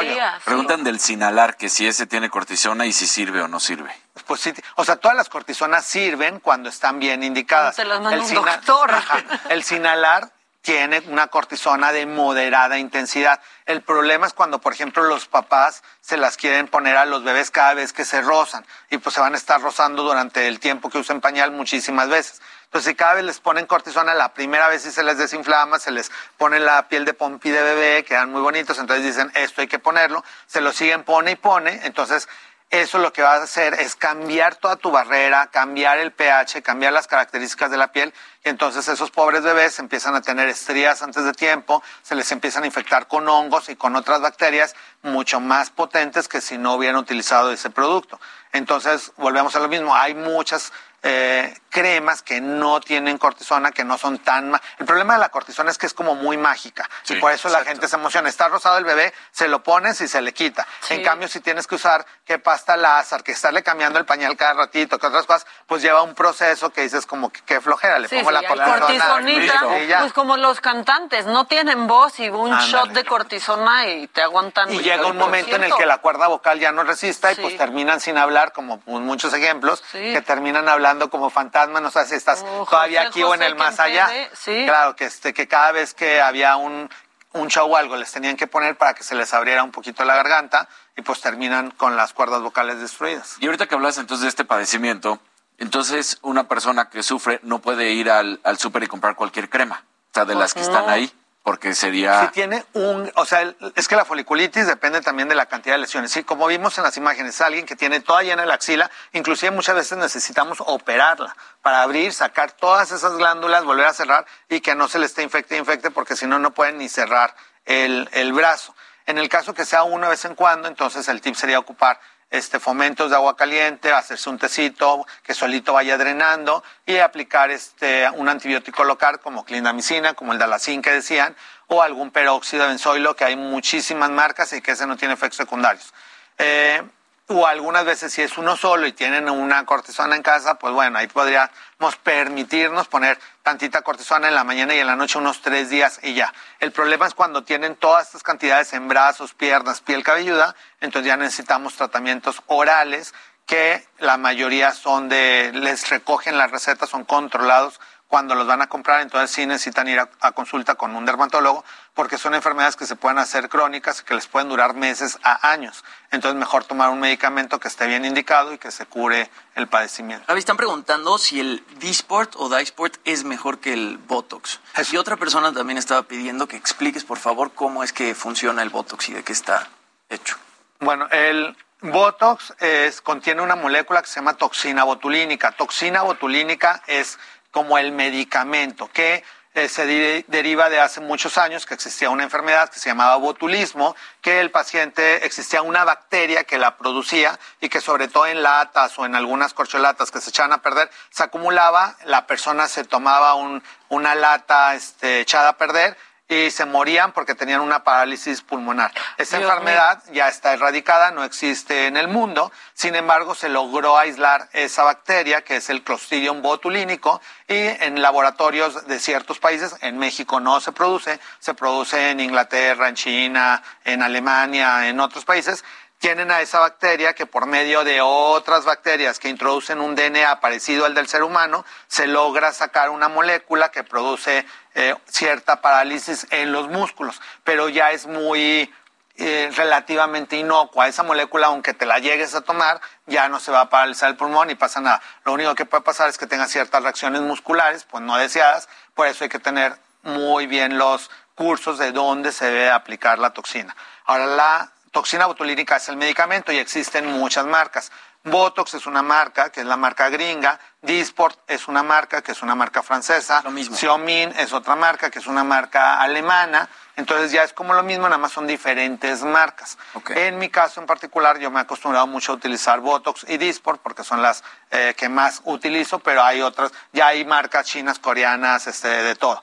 Preguntan del Sinalar, que si ese tiene cortisona y si sirve o no sirve. Pues sí, o sea, todas las cortisonas sirven cuando están bien indicadas. el, doctor. el Sinalar tiene una cortisona de moderada intensidad. El problema es cuando, por ejemplo, los papás se las quieren poner a los bebés cada vez que se rozan y pues se van a estar rozando durante el tiempo que usen pañal muchísimas veces. Entonces, si cada vez les ponen cortisona, la primera vez sí se les desinflama, se les pone la piel de pompi de bebé, quedan muy bonitos, entonces dicen, esto hay que ponerlo, se lo siguen pone y pone, entonces eso lo que va a hacer es cambiar toda tu barrera, cambiar el pH, cambiar las características de la piel y entonces esos pobres bebés empiezan a tener estrías antes de tiempo, se les empiezan a infectar con hongos y con otras bacterias mucho más potentes que si no hubieran utilizado ese producto. Entonces, volvemos a lo mismo, hay muchas eh, cremas que no tienen cortisona, que no son tan... El problema de la cortisona es que es como muy mágica y por eso la gente se emociona. Está rosado el bebé, se lo pones y se le quita. En cambio, si tienes que usar que pasta láser, que estarle cambiando el pañal cada ratito, que otras cosas, pues lleva un proceso que dices como que, flojera, le pongo la cortisonita. pues como los cantantes, no tienen voz y un shot de cortisona y te aguantan. Y llega un momento en el que la cuerda vocal ya no resista y pues terminan sin hablar, como muchos ejemplos, que terminan hablando como fantasma, no sé si estás todavía aquí o en el más allá. Claro, que, este, que cada vez que había un, un show o algo les tenían que poner para que se les abriera un poquito la garganta y pues terminan con las cuerdas vocales destruidas. Y ahorita que hablas entonces de este padecimiento, entonces una persona que sufre no puede ir al, al súper y comprar cualquier crema, o sea, de las que están ahí porque sería... Si tiene un, o sea, es que la foliculitis depende también de la cantidad de lesiones. Sí, como vimos en las imágenes, alguien que tiene toda llena la axila, inclusive muchas veces necesitamos operarla para abrir, sacar todas esas glándulas, volver a cerrar y que no se le esté infecte, infecte, porque si no, no pueden ni cerrar el, el brazo. En el caso que sea una vez en cuando, entonces el tip sería ocupar este, fomentos de agua caliente, hacerse un tecito que solito vaya drenando y aplicar este, un antibiótico local como clindamicina, como el dalacin que decían, o algún peróxido de benzoilo, que hay muchísimas marcas y que ese no tiene efectos secundarios. Eh, o algunas veces si es uno solo y tienen una cortisona en casa, pues bueno, ahí podríamos permitirnos poner tantita cortisona en la mañana y en la noche unos tres días y ya. El problema es cuando tienen todas estas cantidades en brazos, piernas, piel cabelluda, entonces ya necesitamos tratamientos orales que la mayoría son de, les recogen las recetas, son controlados cuando los van a comprar, entonces sí necesitan ir a, consulta con un dermatólogo porque son enfermedades que se pueden hacer crónicas y que les pueden durar meses a años. Entonces mejor tomar un medicamento que esté bien indicado y que se cure el padecimiento. Javi, están preguntando si el Dysport o Dysport es mejor que el Botox. Y otra persona también estaba pidiendo que expliques por favor cómo es que funciona el Botox y de qué está hecho. Bueno, el, Botox es, contiene una molécula que se llama toxina botulínica. Toxina botulínica es como el medicamento que eh, se deriva de hace muchos años que existía una enfermedad que se llamaba botulismo, que el paciente existía una bacteria que la producía y que sobre todo en latas o en algunas corcholatas que se echaban a perder, se acumulaba, la persona se tomaba un, una lata este, echada a perder y se morían porque tenían una parálisis pulmonar. Esa enfermedad ya está erradicada, no existe en el mundo, sin embargo se logró aislar esa bacteria que es el Clostridium botulínico y en laboratorios de ciertos países, en México no se produce, se produce en Inglaterra, en China, en Alemania, en otros países, tienen a esa bacteria que por medio de otras bacterias que introducen un DNA parecido al del ser humano, se logra sacar una molécula que produce eh, cierta parálisis en los músculos, pero ya es muy eh, relativamente inocua. Esa molécula, aunque te la llegues a tomar, ya no se va a paralizar el pulmón y pasa nada. Lo único que puede pasar es que tenga ciertas reacciones musculares, pues no deseadas, por eso hay que tener muy bien los cursos de dónde se debe aplicar la toxina. Ahora, la toxina botulínica es el medicamento y existen muchas marcas. Botox es una marca, que es la marca gringa. Disport es una marca, que es una marca francesa. Lo mismo. Xiaomin es otra marca, que es una marca alemana. Entonces ya es como lo mismo, nada más son diferentes marcas. En mi caso en particular, yo me he acostumbrado mucho a utilizar Botox y Disport porque son las eh, que más utilizo, pero hay otras, ya hay marcas chinas, coreanas, este, de todo.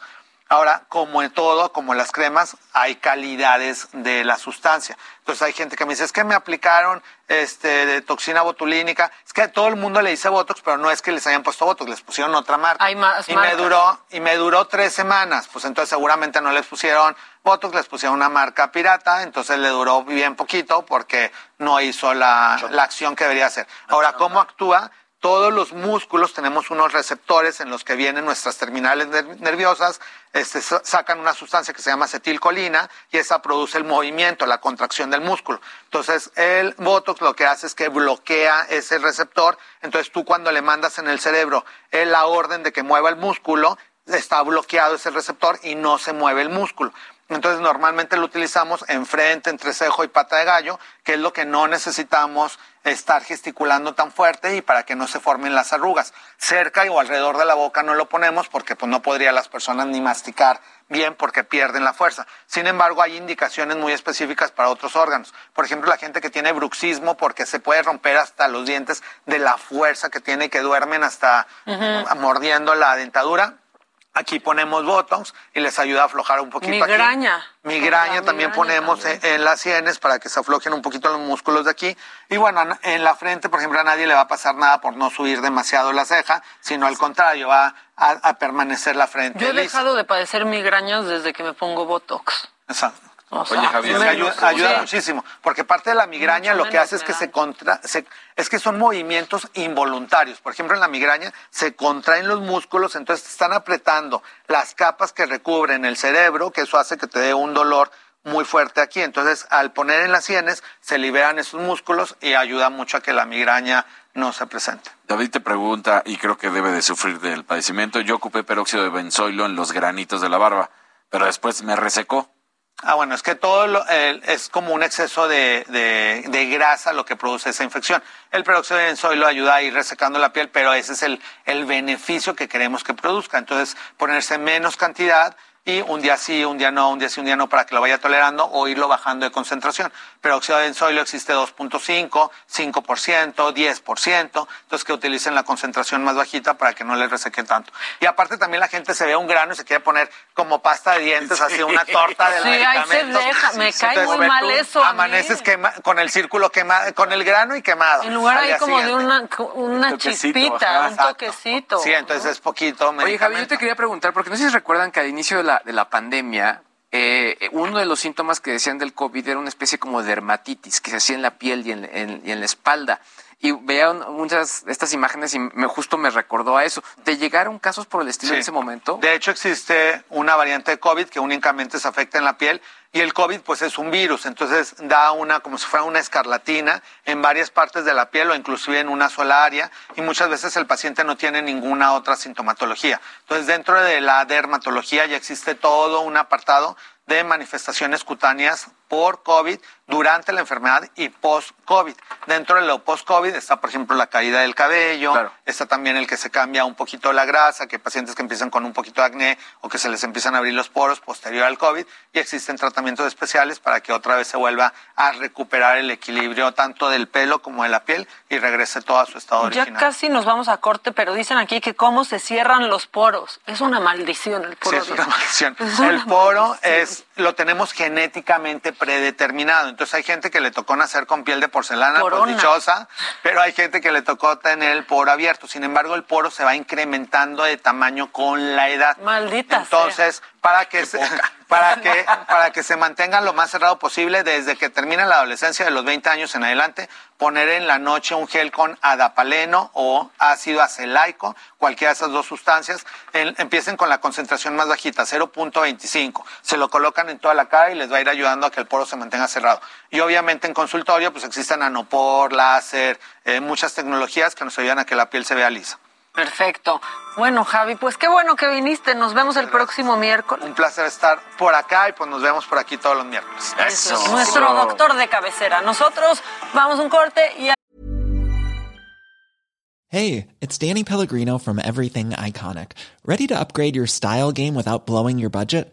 Ahora, como en todo, como en las cremas, hay calidades de la sustancia. Entonces hay gente que me dice, es que me aplicaron este, de toxina botulínica. Es que a todo el mundo le dice Botox, pero no es que les hayan puesto Botox, les pusieron otra marca. Hay más y me duró Y me duró tres semanas. Pues entonces seguramente no les pusieron Botox, les pusieron una marca pirata, entonces le duró bien poquito porque no hizo la, la acción que debería hacer. Ahora, ¿cómo actúa? Todos los músculos tenemos unos receptores en los que vienen nuestras terminales nerviosas, este, sacan una sustancia que se llama acetilcolina y esa produce el movimiento, la contracción del músculo. Entonces, el Botox lo que hace es que bloquea ese receptor. Entonces, tú cuando le mandas en el cerebro la orden de que mueva el músculo, está bloqueado ese receptor y no se mueve el músculo. Entonces normalmente lo utilizamos enfrente, entre cejo y pata de gallo, que es lo que no necesitamos estar gesticulando tan fuerte y para que no se formen las arrugas. Cerca o alrededor de la boca no lo ponemos porque pues no podría las personas ni masticar bien porque pierden la fuerza. Sin embargo, hay indicaciones muy específicas para otros órganos. Por ejemplo, la gente que tiene bruxismo porque se puede romper hasta los dientes de la fuerza que tiene que duermen hasta mordiendo la dentadura Aquí ponemos Botox y les ayuda a aflojar un poquito. Migraña. Migraña también ponemos En, las sienes para que se aflojen un poquito los músculos de aquí. Y bueno, en la frente, por ejemplo, a nadie le va a pasar nada por no subir demasiado la ceja, sino al contrario, va a, permanecer la frente. Yo he dejado de padecer migrañas desde que me pongo Botox. Exacto. Oye, Javier, ayuda, muchísimo, porque parte de la migraña lo que hace es que se, contra, es que son movimientos involuntarios. Por ejemplo, en la migraña se contraen los músculos, entonces te están apretando las capas que recubren el cerebro, que eso hace que te dé un dolor muy fuerte aquí. Entonces, al poner en las sienes, se liberan esos músculos y ayuda mucho a que la migraña no se presente. David te pregunta, y creo que debe de sufrir del padecimiento, yo ocupé peróxido de benzoilo en los granitos de la barba, pero después me resecó. Ah, bueno, es que todo lo, es como un exceso de, de, grasa lo que produce esa infección. El peróxido de benzoilo ayuda a ir resecando la piel, pero ese es el, el beneficio que queremos que produzca. Entonces, ponerse menos cantidad y un día sí, un día no, un día sí, un día no, para que lo vaya tolerando o irlo bajando de concentración. Pero óxido de benzoilo existe 2.5, 5%, 10%, entonces que utilicen la concentración más bajita para que no les reseque tanto. Y aparte también la gente se ve un grano y se quiere poner como pasta de dientes, así una torta de Sí, ahí se deja, me cae muy mal eso. Amaneces con el círculo quemado, con el grano y quemado. En lugar ahí como de una, una chispita, un toquecito. Sí, entonces es poquito. Oye, Javi, yo te quería preguntar, porque no sé si recuerdan que al inicio de la de la pandemia, eh, uno de los síntomas que decían del COVID era una especie como de dermatitis que se hacía en la piel y en la espalda. Y veía muchas de estas imágenes y me, justo me recordó a eso. ¿Te llegaron casos por el estilo en ese momento? De hecho, existe una variante de COVID que únicamente se afecta en la piel y el COVID pues es un virus, entonces da una como si fuera una escarlatina en varias partes de la piel o inclusive en una sola área y muchas veces el paciente no tiene ninguna otra sintomatología. Entonces dentro de la dermatología ya existe todo un apartado de manifestaciones cutáneas por COVID durante la enfermedad y post-COVID. Dentro de lo post-COVID está, por ejemplo, la caída del cabello, está también el que se cambia un poquito la grasa, que pacientes que empiezan con un poquito de acné o que se les empiezan a abrir los poros posterior al COVID y existen tratamientos especiales para que otra vez se vuelva a recuperar el equilibrio tanto del pelo como de la piel y regrese todo a su estado original. Ya casi nos vamos a corte, pero dicen aquí que cómo se cierran los poros. Es una maldición el poro. Sí, es una *laughs* maldición. el poro es lo tenemos genéticamente predeterminado. Entonces hay gente que le tocó nacer con piel de porcelana, pues dichosa, pero hay gente que le tocó tener el poro abierto. Sin embargo, el poro se va incrementando de tamaño con la edad. Maldita Entonces, para que se, *laughs* para que para que se mantengan lo más cerrado posible desde que termina la adolescencia de los 20 años en adelante, poner en la noche un gel con adapaleno o ácido acelaico, cualquiera de esas dos sustancias, empiecen con la concentración más bajita, 0.25. Se lo colocan en toda la cara y les va a ir ayudando a que el poro se mantenga cerrado. Y obviamente en consultorio pues existen nanopor, láser, eh, muchas tecnologías que nos ayudan a que la piel se vea lisa. Perfecto. Bueno, Javi, pues qué bueno que viniste. Nos vemos el próximo miércoles. Un placer estar por acá y pues nos vemos por aquí todos los miércoles. Eso. Es nuestro doctor de cabecera. Nosotros vamos un corte y... Hey, it's Danny Pellegrino from Everything Iconic. ¿Ready to upgrade your style game without blowing your budget?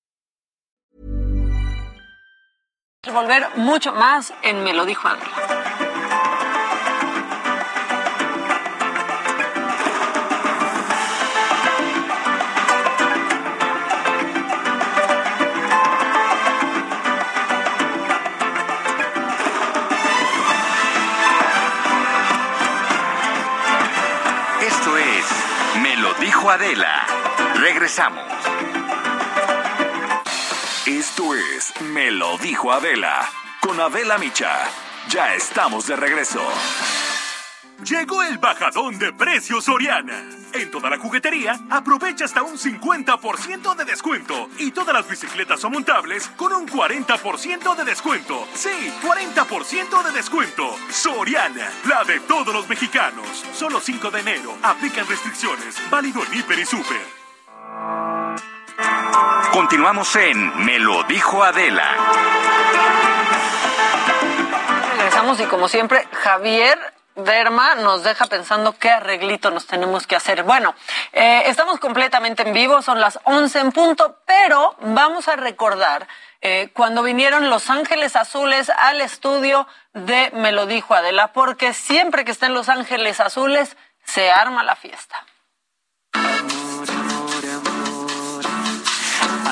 Volver mucho más en Me lo dijo Adela. dijo Adela. Regresamos. Esto es Me lo dijo Adela. Con Adela Micha. Ya estamos de regreso. Llegó el bajadón de precios Soriana. En toda la juguetería, aprovecha hasta un 50% de descuento. Y todas las bicicletas son montables con un 40% de descuento. Sí, 40% de descuento. Soriana, la de todos los mexicanos. Solo 5 de enero. Aplican restricciones. Válido en Hiper y Super. Continuamos en Me lo dijo Adela. Regresamos y como siempre, Javier Derma nos deja pensando qué arreglito nos tenemos que hacer. Bueno, eh, estamos completamente en vivo, son las 11 en punto, pero vamos a recordar eh, cuando vinieron Los Ángeles Azules al estudio de Me lo dijo Adela, porque siempre que estén Los Ángeles Azules se arma la fiesta.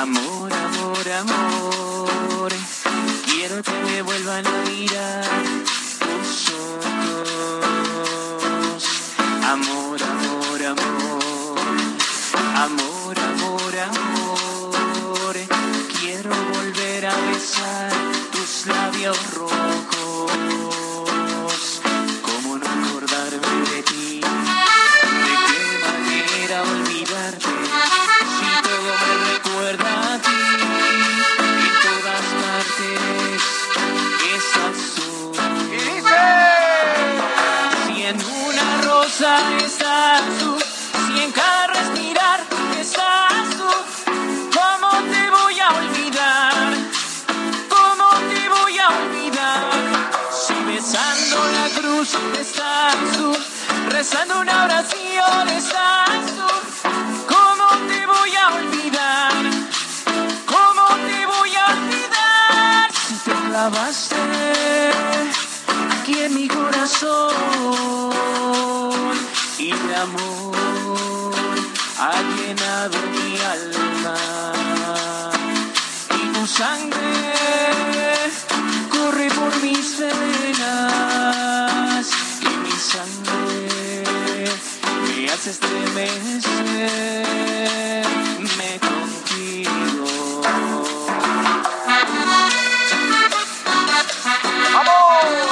Amor, amor, amor, quiero que me vuelvan a mirar Amor, amor, amor, amor, amor, amor. Quiero volver a besar tus labios rojos. Cruz estás tú, rezando una oración estás tú, ¿cómo te voy a olvidar? ¿Cómo te voy a olvidar? Si te clavaste aquí en mi corazón y de amor ha llenado mi alma y tu sangre corre por mis venas grande, me hace estremecer, me contigo. ¡Vamos!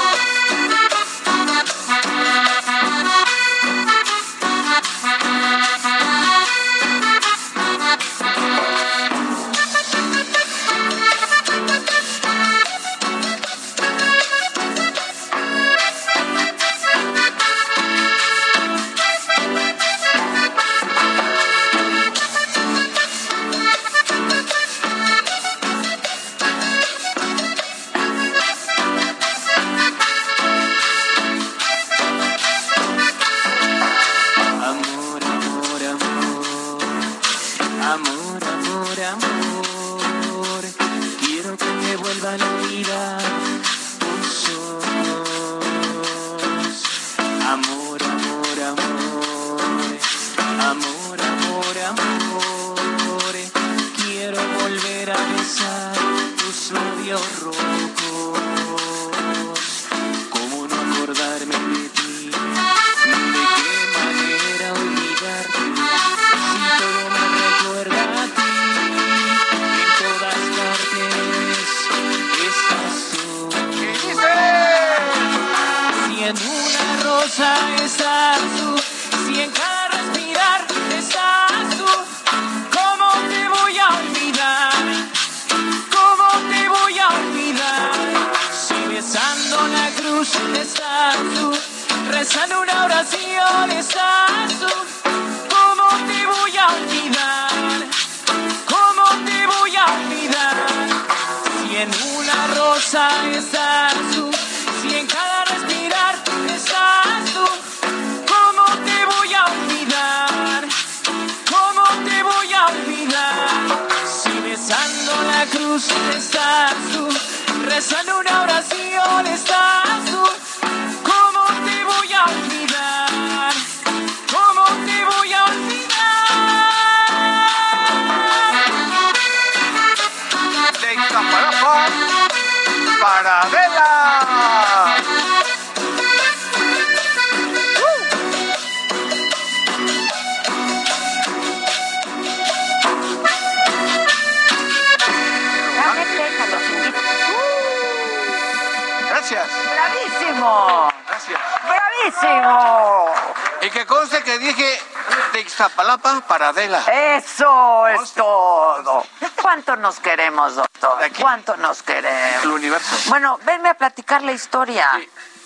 La historia.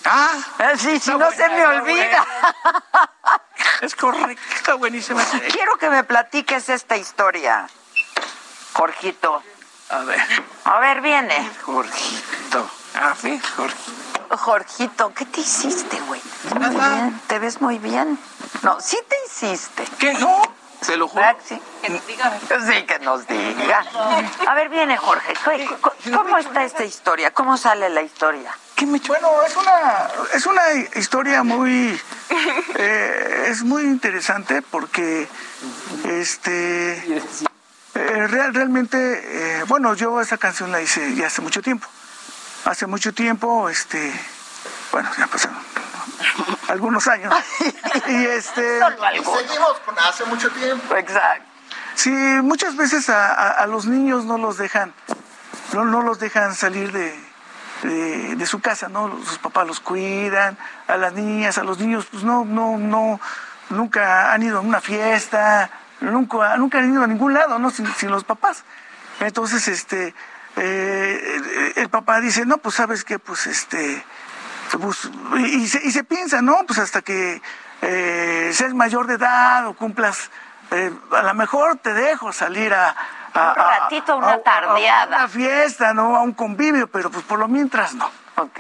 Ah, Eh, sí, si no se me olvida. *laughs* Es correcto, está buenísima. Quiero que me platiques esta historia. Jorgito. A ver, A ver, viene. Jorgito. A ver, Jorgito. Jorgito, ¿qué te hiciste, güey? Muy bien, te ves muy bien. No, sí te hiciste. ¿Qué? No, se lo juro. ¿Verdad que Sí. Que nos diga. Sí, que nos diga. A ver, viene Jorge. ¿Cómo- ¿Cómo está esta historia? ¿Cómo sale la historia? Bueno, es una, es una historia muy, eh, es muy interesante porque, este, eh, real- realmente, eh, bueno, yo esa canción la hice ya hace mucho tiempo. Hace mucho tiempo, este, bueno, ya pasaron algunos años. y este, *laughs* seguimos con hace mucho tiempo. Exacto. Sí, muchas veces a, a- a los niños no los dejan, no, no los dejan salir de, de, de su casa, ¿no? Sus papás los cuidan, a las niñas, a los niños, pues no, no, no, nunca han ido a una fiesta, nunca, nunca han ido a ningún lado, ¿no? Sin, sin los papás. Entonces, este, eh, el, el papá dice, no, pues sabes que, pues, este, pues, y, se, y se piensa, ¿no? Pues hasta que eh, seas mayor de edad o cumplas, eh, a lo mejor te dejo salir a... a- Un ratito, una a- tardeada. A una fiesta, ¿no? A un convivio, pero pues por lo mientras no. Ok.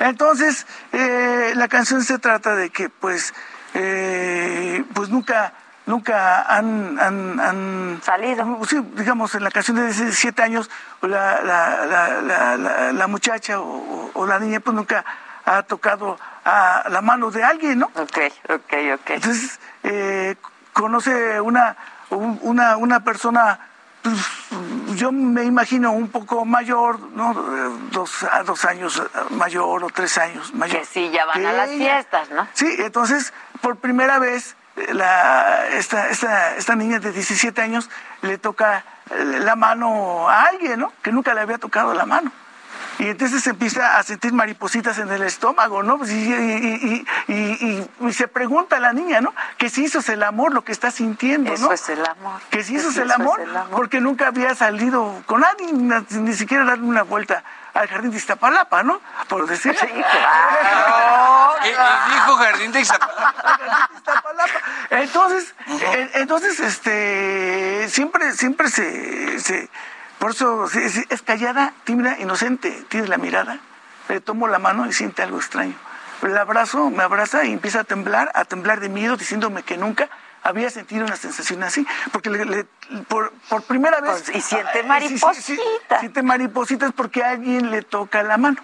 Entonces, eh, la canción se trata de que, pues, eh, pues nunca, nunca han, han, han- Salido. Sí, digamos, en la canción de 17 años, la, la, la, la, la- la muchacha o, o la niña, pues nunca ha tocado a la mano de alguien, ¿no? Ok, ok, ok. Entonces, eh, conoce una, un- una, una persona, pues, yo me imagino un poco mayor, ¿no? Eh, Dos, a dos años eh, mayor o tres años mayor. Que sí, ya van a las ella. fiestas, ¿no? Sí, entonces, por primera vez, eh, la, esta, esta, esta niña de 17 años le toca la mano a alguien, ¿no? Que nunca le había tocado la mano. Y entonces empieza a sentir maripositas en el estómago, ¿no? Pues, y, y- y- y- y- y se pregunta a la niña, ¿no? Que si eso es el amor, lo que está sintiendo, Eso ¿no? es el amor. Que si eso es el eso amor, es el amor. porque nunca había salido con nadie, na- ni siquiera darle una vuelta al jardín de Iztapalapa, ¿no? Por decir. Sí, claro. *laughs* Y, y dijo *laughs* Jardín de Iztapalapa. Entonces, en- entonces, este, siempre, siempre se, se por eso es callada, tímida, inocente, tiene la mirada, le tomo la mano y siente algo extraño. El abrazo, me abraza y empieza a temblar, a temblar de miedo, diciéndome que nunca había sentido una sensación así, porque le- le- por, por primera vez... Pues, y siente Ah, sí, maripositas. sí, sí, siente maripositas porque alguien le toca la mano.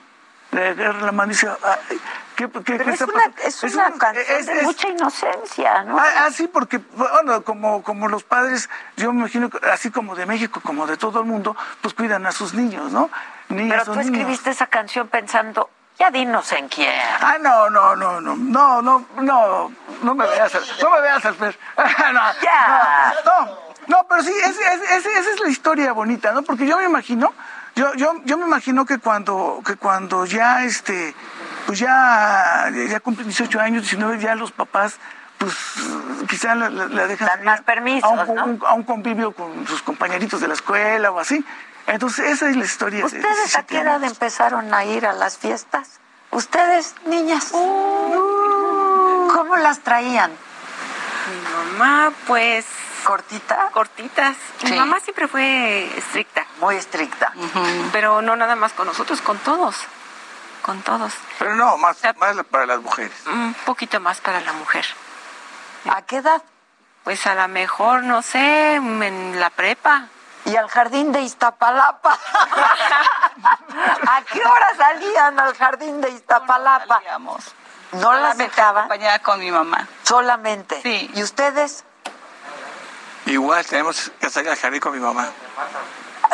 Le agarra la mano y dice, "Ay, ¿qué, qué- qué Pero es una, pasando?". es una canción es- de mucha inocencia, ¿no? Ah, ah, sí, porque, bueno, como, como los padres, yo me imagino, que así como de México, como de todo el mundo, pues cuidan a sus niños, ¿no? Niñas Pero tú niños. escribiste esa canción pensando, ya dinos en quién. Ah, no, no, no, no, no, no, no, no me veas, no me veas *laughs* no, Ya. No, no, no, pero sí, es- es- es- esa es la historia bonita, ¿no? Porque yo me imagino, yo, yo, yo me imagino que cuando, que cuando ya, este, pues ya, ya cumplen 18 años, 19, ya los papás pues quizá la, la- la dejan salir más permisos, a un, ¿no? un- a un convivio con sus compañeritos de la escuela o así. Entonces esa es la historia. de ¿Ustedes a 17 qué edad empezaron a ir a las fiestas? ¿Ustedes, niñas? ¿Cómo las traían? Mi mamá, pues... ¿Cortita? Cortitas. Sí. Mi mamá siempre fue estricta. Muy estricta. Pero no nada más con nosotros, con todos. Con todos. Pero no, más, más para las mujeres. Un poquito más para la mujer. ¿A qué edad? Pues a lo mejor, no sé, en la prepa. ¿Y al jardín de Iztapalapa? ¿A qué hora salían al jardín de Iztapalapa? ¿No las Solamente dejaban? acompañada con mi mamá. Solamente. Sí. ¿Y ustedes? Igual tenemos que salir al jardín con mi mamá.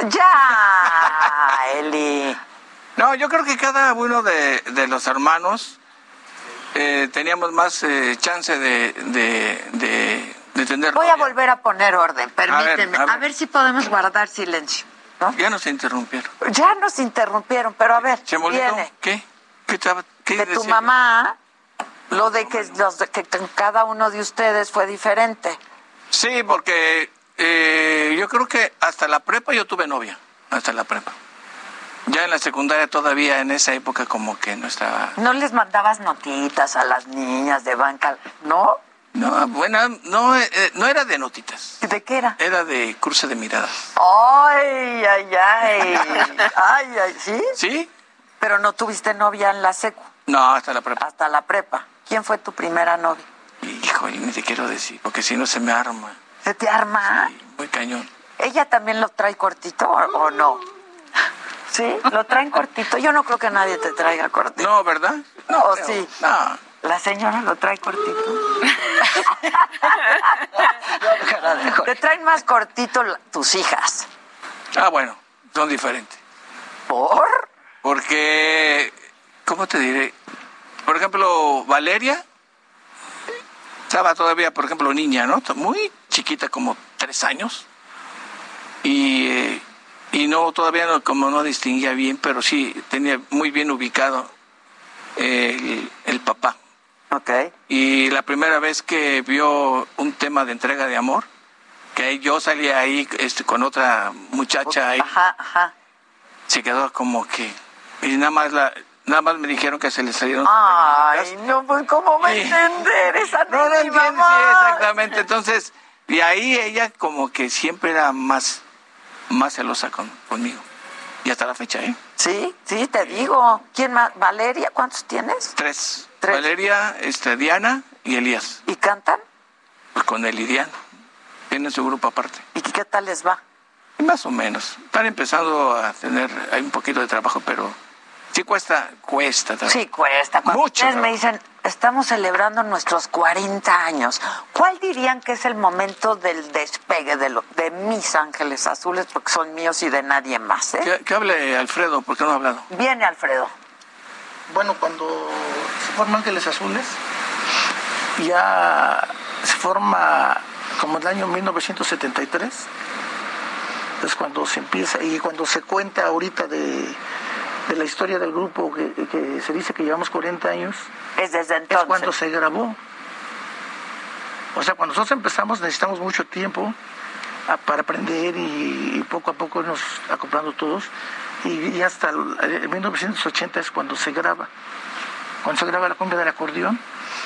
¡Ya! Eli. No, yo creo que cada uno de, de los hermanos eh, teníamos más eh, chance de, de, de, de tener. Voy a volver a poner orden, permíteme. a A ver. ver, si podemos guardar silencio. ¿no? Ya nos interrumpieron. Ya nos interrumpieron, pero a ver, viene ¿Qué? ¿Qué, estaba- qué de tu mamá lo de que, los de que cada uno de ustedes fue diferente. Sí, porque eh, yo creo que hasta la prepa yo tuve novia, hasta la prepa. Ya en la secundaria todavía en esa época como que no estaba... ¿No les mandabas notitas a las niñas de banca? ¿No? No, bueno, no, eh, no era de notitas. ¿De qué era? Era de cruce de miradas. ¡Ay, ay, ay! *laughs* ¡Ay, ay! ¿Sí? ¿Sí? Pero no tuviste novia en la secu, No, hasta la prepa. hasta la prepa. ¿Quién fue tu primera novia? Hijo, y ni te quiero decir, porque si no se me arma. ¿Se te arma? Muy cañón. ¿Ella también lo trae cortito o, o no? ¿Sí? ¿Lo traen cortito? Yo no creo que nadie te traiga cortito. No, ¿verdad? No, ¿O creo. sí? No. La señora lo trae cortito. *laughs* *laughs* te traen más cortito tus hijas. Ah, bueno, son diferentes. ¿Por? Porque, ¿cómo te diré? Por ejemplo, Valeria estaba todavía, por ejemplo, niña, ¿no? Muy chiquita, como tres años. Y, eh, y no, todavía no, como no distinguía bien, pero sí tenía muy bien ubicado el, el papá. Ok. Y la primera vez que vio un tema de entrega de amor, que ahí yo salía ahí este, con otra muchacha ahí, Ajá, ajá. se quedó como que y nada más la nada más me dijeron que se le salieron Ay, no, pues ¿cómo va a entender esa no no entiende sí exactamente entonces y ahí ella como que siempre era más más celosa con, conmigo y hasta la fecha eh Sí, sí, te digo. ¿Quién más? ¿Valeria? ¿Cuántos tienes? tres, Tres. Valeria este Diana y Elías ¿Y cantan? pues con él y Diana tienen su grupo aparte ¿Y qué tal les va? Y más o menos están empezando a tener hay un poquito de trabajo pero sí cuesta cuesta trabajo. Sí, cuesta. Cuando Mucho ustedes me trabajo. dicen, estamos celebrando nuestros 40 años, ¿cuál dirían que es el momento del despegue de, lo- de mis ángeles azules? Porque son míos y de nadie más, ¿eh? que, que hable Alfredo porque no ha hablado Viene Alfredo. Bueno, cuando se forman Ángeles Azules, ya se forma como el año 1973. Es cuando se empieza, y cuando se cuenta ahorita de, de la historia del grupo, que, que se dice que llevamos 40 años, Es desde entonces. es cuando se grabó. O sea, cuando nosotros empezamos necesitamos mucho tiempo a- para aprender y, y poco a poco nos acoplando todos. Y, y hasta el, el 1980 es cuando se graba. Cuando se graba la cumbia del acordeón.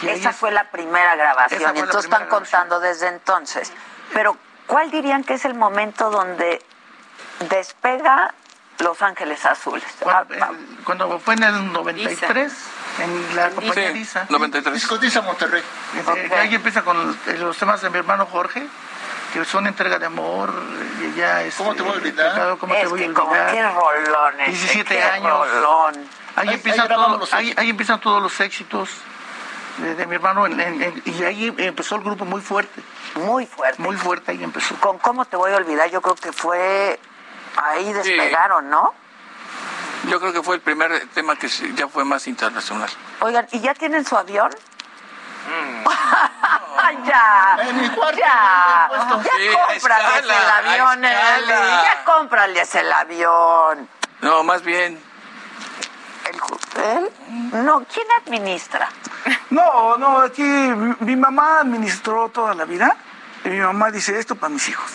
Y Esa es- fue la primera grabación y entonces están contando desde entonces. Pero, ¿cuál dirían que es el momento donde despega Los Ángeles Azules? Ah, Cuando, cuando fue en el 93, en la compañía Sí, Lisa. 93. Disco Lisa Monterrey. Eh, Ahí empieza con eh, los temas de mi hermano Jorge, que son entrega de amor, y ya es. ¿Cómo te voy a olvidar? pecado, ¿Cómo te es voy a que como olvidar? qué rolones. 17 qué años. rolón. Ahí, Ahí- empiezan ahí todos, los ahí, éxitos. ahí empiezan todos los éxitos de, de mi hermano en- en- en- y ahí empezó el grupo muy fuerte. Muy fuerte. Muy fuerte ahí empezó. Con cómo te voy a olvidar, yo creo que fue ahí despegaron, ¿no? Yo creo que fue el primer tema que ya fue más internacional. Oigan, ¿y ya tienen su avión? *laughs* ya, En mi cuarto, ya, en el puesto. ya Sí, cómprales el escala, avión, Eli, ya cómprales el avión. No, más bien, El ¿Él? No, ¿quién administra? No, no, aquí mi, mi mamá administró toda la vida y mi mamá dice esto para mis hijos.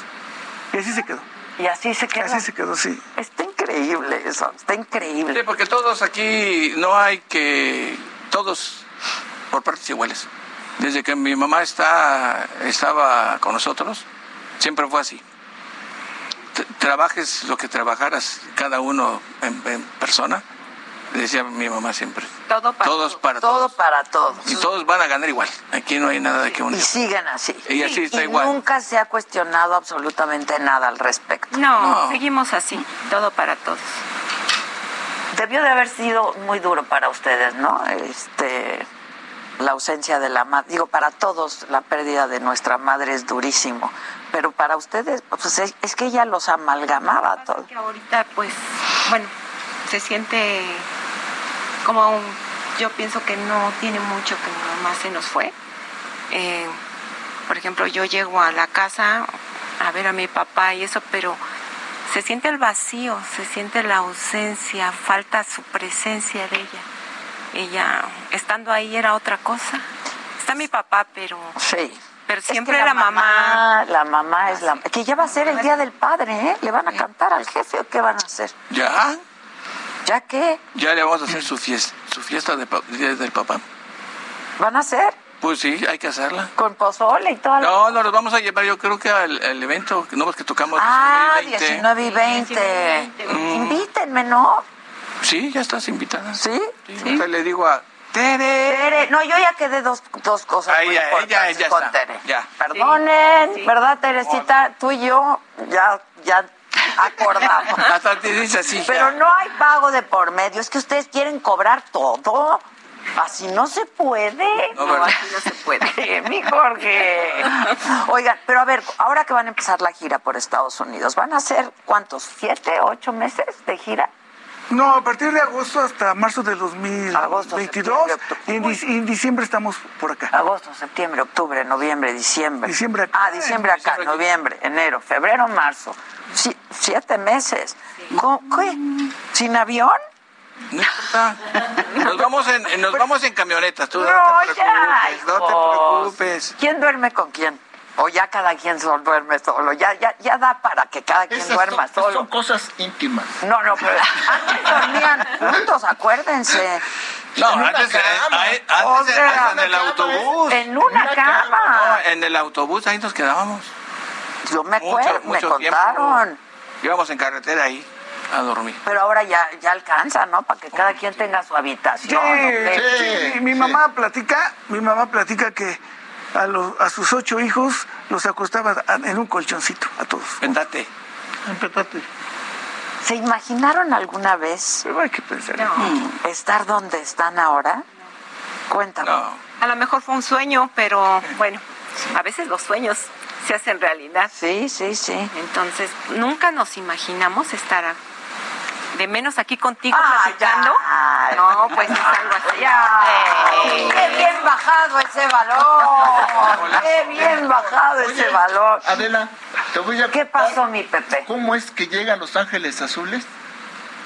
Y así se quedó. Y así se quedó. Así se quedó, sí. Está increíble eso, está increíble. Sí, porque todos aquí no hay que. Todos por partes iguales. Desde que mi mamá está, estaba con nosotros, siempre fue así. T- Trabajes lo que trabajaras cada uno en, en persona, decía mi mamá siempre. Todo para Todos para Todo todos. para todos. Y todos van a ganar igual. Aquí no hay nada de que unir. Y siguen así. Y así está Y igual. nunca se ha cuestionado absolutamente nada al respecto. No, seguimos así, todo para todos. Debió de haber sido muy duro para ustedes, ¿no? Este, la ausencia de la madre. Digo, para todos la pérdida de nuestra madre es durísimo. Pero para ustedes, pues es, es que ella los amalgamaba todo. Que ahorita, pues, bueno, se siente como un- yo pienso que no tiene mucho que mi mamá se nos fue. Eh, por ejemplo, yo llego a la casa a ver a mi papá y eso, pero se siente el vacío, se siente la ausencia, falta su presencia de ella. Ella, estando ahí, era otra cosa. Está mi papá, pero. Sí. Pero Es que siempre la, mamá. La mamá es la. Que ya va a ser el día del padre, ¿eh? ¿Le van a cantar al jefe o qué van a hacer? ¿Ya? ¿Ya qué? Ya le vamos a hacer su fiesta, su fiesta de Día del papá. ¿Van a hacer? Pues sí, hay que hacerla. Con pozole y todo. No, no, los vamos a llevar yo creo que al, al evento, no más que tocamos Ah, 19 y 20. 19 y 20. Mm. Invítenme, ¿no? Sí, ya estás invitada. ¿Sí? Ahorita le digo a Tere. Tere, no, yo ya quedé dos, dos cosas Ahí, muy ya, importantes ella ya con está. Tere. Ya. Perdonen, ¿verdad, Teresita? Tú y yo ya, ya acordamos. *laughs* Hasta te dice así. Pero no hay pago de por medio, es que ustedes quieren cobrar todo. Así no se puede. No, ¿verdad? así no se puede. *laughs* Mi Jorge. Oigan, pero a ver, ahora que van a empezar la gira por Estados Unidos, ¿van a ser cuántos? ¿Siete, ocho meses de gira? No, a partir de agosto hasta marzo del 2022 septiembre, y en, dic- y en diciembre estamos por acá. Agosto, septiembre, octubre, noviembre, diciembre. Diciembre acá. Ah, diciembre acá, noviembre, enero, febrero, marzo. Si- siete meses. ¿Cómo- qué? ¿Sin avión? No importa. *laughs* Nos vamos en, nos vamos en camionetas, tú no, No, te ya, preocupes, no te preocupes. ¿Quién duerme con quién? O ya cada quien duerme solo. Ya, ya, ya da para que cada quien Esas duerma son, solo. son cosas íntimas. No, no, pero antes *laughs* dormían juntos, acuérdense. No, En antes, eh, cama. ahí- O antes sea, en el autobús. En una cama. No, en el autobús ahí nos quedábamos. Yo me Mucho, acuerdo, me mucho tiempo. contaron. Íbamos en carretera ahí a dormir. Pero ahora ya, ya alcanza, ¿no? Para que cada quien tenga su Sí, habitación. ¿o qué? sí, mi mamá platica, mi mamá platica que a, los, a sus ocho hijos los acostaba en un colchoncito, a todos. Péntate. Péntate. ¿Se imaginaron alguna vez Pero hay que pensar. estar donde están ahora? Cuéntame. A lo mejor fue un sueño, pero bueno, a veces los sueños se hacen realidad. Sí, sí, sí. Entonces, nunca nos imaginamos estar a- de menos aquí contigo Ah, platicando. ya. No, pues es algo así. ¡Ay, ¡Qué bien bajado ese valor! ¡Qué bien bajado ese valor! Adela, te voy a ¿Qué pasó, mi Pepe? ¿Cómo es que llegan Los Ángeles Azules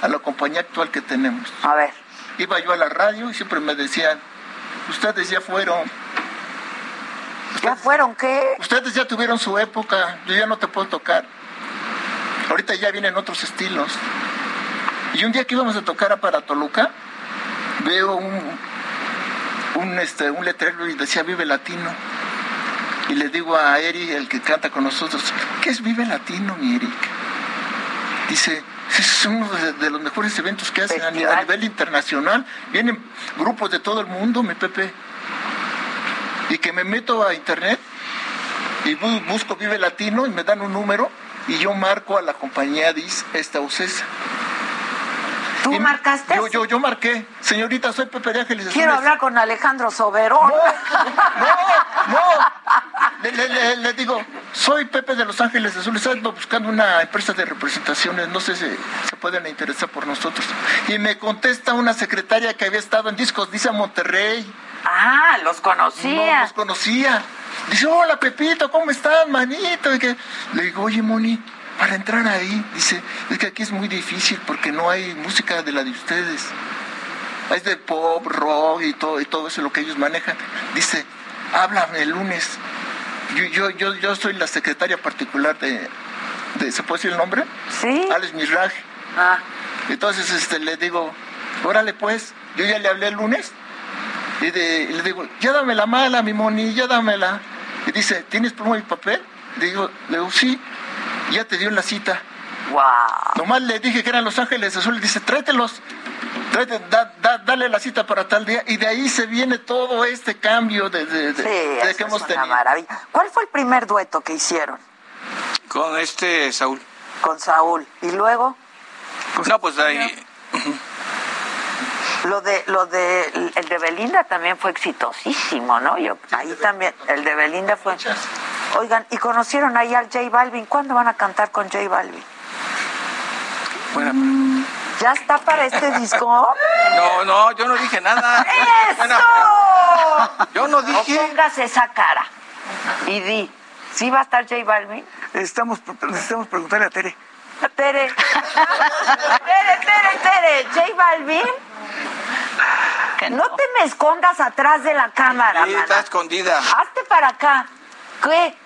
a la compañía actual que tenemos? A ver. Iba yo a la radio y siempre me decían, ustedes ya fueron, ¿Ya fueron qué? ustedes ya tuvieron su época, yo ya no te puedo tocar. Ahorita ya vienen otros estilos. Y un día que íbamos a tocar a para Toluca, veo un, un, este, un letrero y decía Vive Latino. Y le digo a Eri, el que canta con nosotros, ¿qué es Vive Latino, mi Eric? Dice, es uno de, de los mejores eventos que hacen a, ni- a nivel internacional. Vienen grupos de todo el mundo, mi Pepe. Y que me meto a internet y bu- busco Vive Latino y me dan un número y yo marco a la compañía DIS esta UCESA. ¿Tú marcaste? Yo, yo, yo marqué. Señorita, soy Pepe de Ángeles Quiero Azules. hablar con Alejandro Soberón. No, le, le- le- le digo, soy Pepe de Los Ángeles Azules, ando buscando una empresa de representaciones, no sé si se pueden interesar por nosotros. Y me contesta una secretaria que había estado en Discos, dice Monterrey. Ah, los conocía. No, los conocía. Dice, hola Pepito, ¿cómo estás, manito? Y que, le digo, oye, Moni, para entrar ahí, dice, es que aquí es muy difícil porque no hay música de la de ustedes. es de pop, rock y todo, y todo eso lo que ellos manejan. Dice, háblame el lunes. Yo, yo, yo, yo soy la secretaria particular de, de ¿se puede decir el nombre? Sí. Alex Miraj. Ah. Entonces este, le digo, órale pues, yo ya le hablé el lunes y, de- y le digo, ya dame la mala, mi moni, ya dámela. Y dice, ¿tienes pluma y papel? Le digo, le digo, sí, ya te dio la cita. Wow. Nomás le dije que eran Los Ángeles Azules, dice, tráetelos, tráete, da- da- dale la cita para tal día. Y de ahí se viene todo este cambio de, de- de- Sí, de eso que es hemos una tenido. maravilla. ¿Cuál fue el primer dueto que hicieron? Con este Saúl. Con Saúl. ¿Y luego? No, pues ahí. Lo de, lo de, el de Belinda también fue exitosísimo, ¿no? Yo, ahí también, el de Belinda fue. Oigan, y conocieron ahí al J Balvin. ¿Cuándo van a cantar con J Balvin? Buena ¿Ya está para este *laughs* disco? No, no, yo no dije nada. ¡Eso! Yo no dije. O pongas esa cara y di, ¿sí va a estar J Balvin? Estamos, necesitamos preguntarle a Tere. Tere. *laughs* Tere, Tere, Tere. J Balvin. no. te me escondas atrás de la cámara, Sí, está escondida. Hazte para acá. ¿Qué?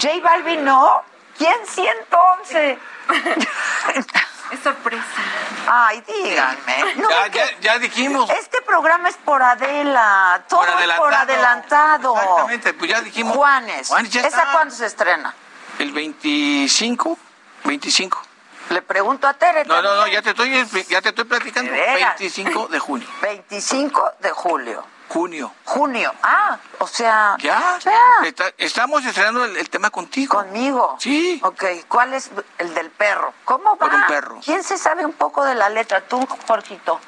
J Balvin no. ¿Quién sí entonces? *laughs* Es sorpresa. Ay, díganme. No, Ya, dijimos. Este programa es por Adela. Todo Por es por adelantado. adelantado. Exactamente, pues ya dijimos. Juanes. Juanes ya ¿Esa está. cuándo se estrena? El 25. 25. Le pregunto a Tere. No, no, no, ya te estoy, ya te estoy platicando. ¿De veras? 25 de junio. 25 de julio. Junio. Junio. Ah, o sea. Ya, Ya. Está- estamos estrenando el, el tema contigo. Conmigo. Sí. Ok, ¿cuál es el del perro? ¿Cómo va? Por un perro. ¿Quién se sabe un poco de la letra? Tú, Jorgito.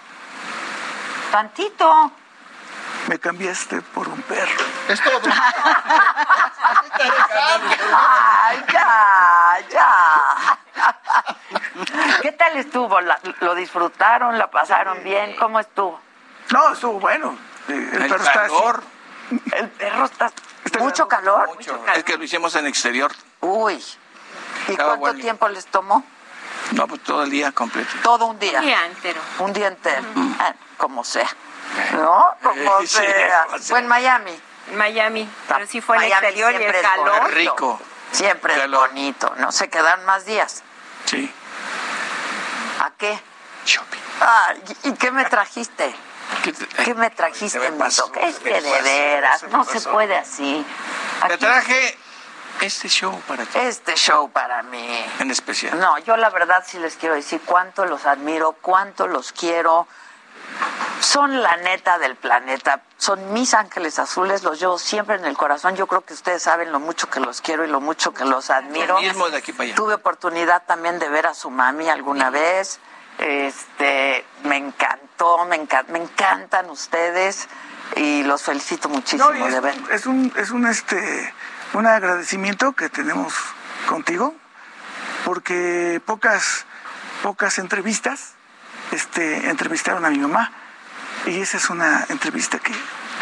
Tantito. Me cambiaste por un perro. Es todo. *laughs* Ay, ya, ya. ¿Qué tal estuvo? ¿La- ¿Lo disfrutaron? ¿La pasaron bien? ¿Cómo estuvo? No, estuvo bueno. El, El perro está así. calor. El perro está... ¿Mucho calor? Es que lo hicimos en exterior. Uy. ¿Y Estaba cuánto bueno. tiempo les tomó? No, pues todo el día completo. Todo un día. Un día entero. Un día entero. Ah, como sea. ¿No? Como *laughs* Sí, sea. Fue en Miami. Miami, pero sí fue el Miami exterior y el calor. Rico. Siempre Calor. es bonito. ¿No se quedan más días? Sí. ¿A qué? Shopping. Ay, ¿Y qué me trajiste? ¿Qué te- ¿Qué me trajiste, me pasó, Mito? Es que de veras, no se puede así. Te traje este show para ti. Este show para mí. En especial. No, yo la verdad sí les quiero decir cuánto los admiro, cuánto los quiero. Son la neta del planeta, son mis ángeles azules, los llevo siempre en el corazón. Yo creo que ustedes saben lo mucho que los quiero y lo mucho que los admiro. Lo mismo de aquí para allá. Tuve oportunidad también de ver a su mami alguna vez. Este, me encantó, me, encan- me encantan ustedes y los felicito muchísimo No, y es, de ver. es un, es un, este, un agradecimiento que tenemos contigo, porque pocas, pocas entrevistas este, entrevistaron a mi mamá. Y esa es una entrevista que,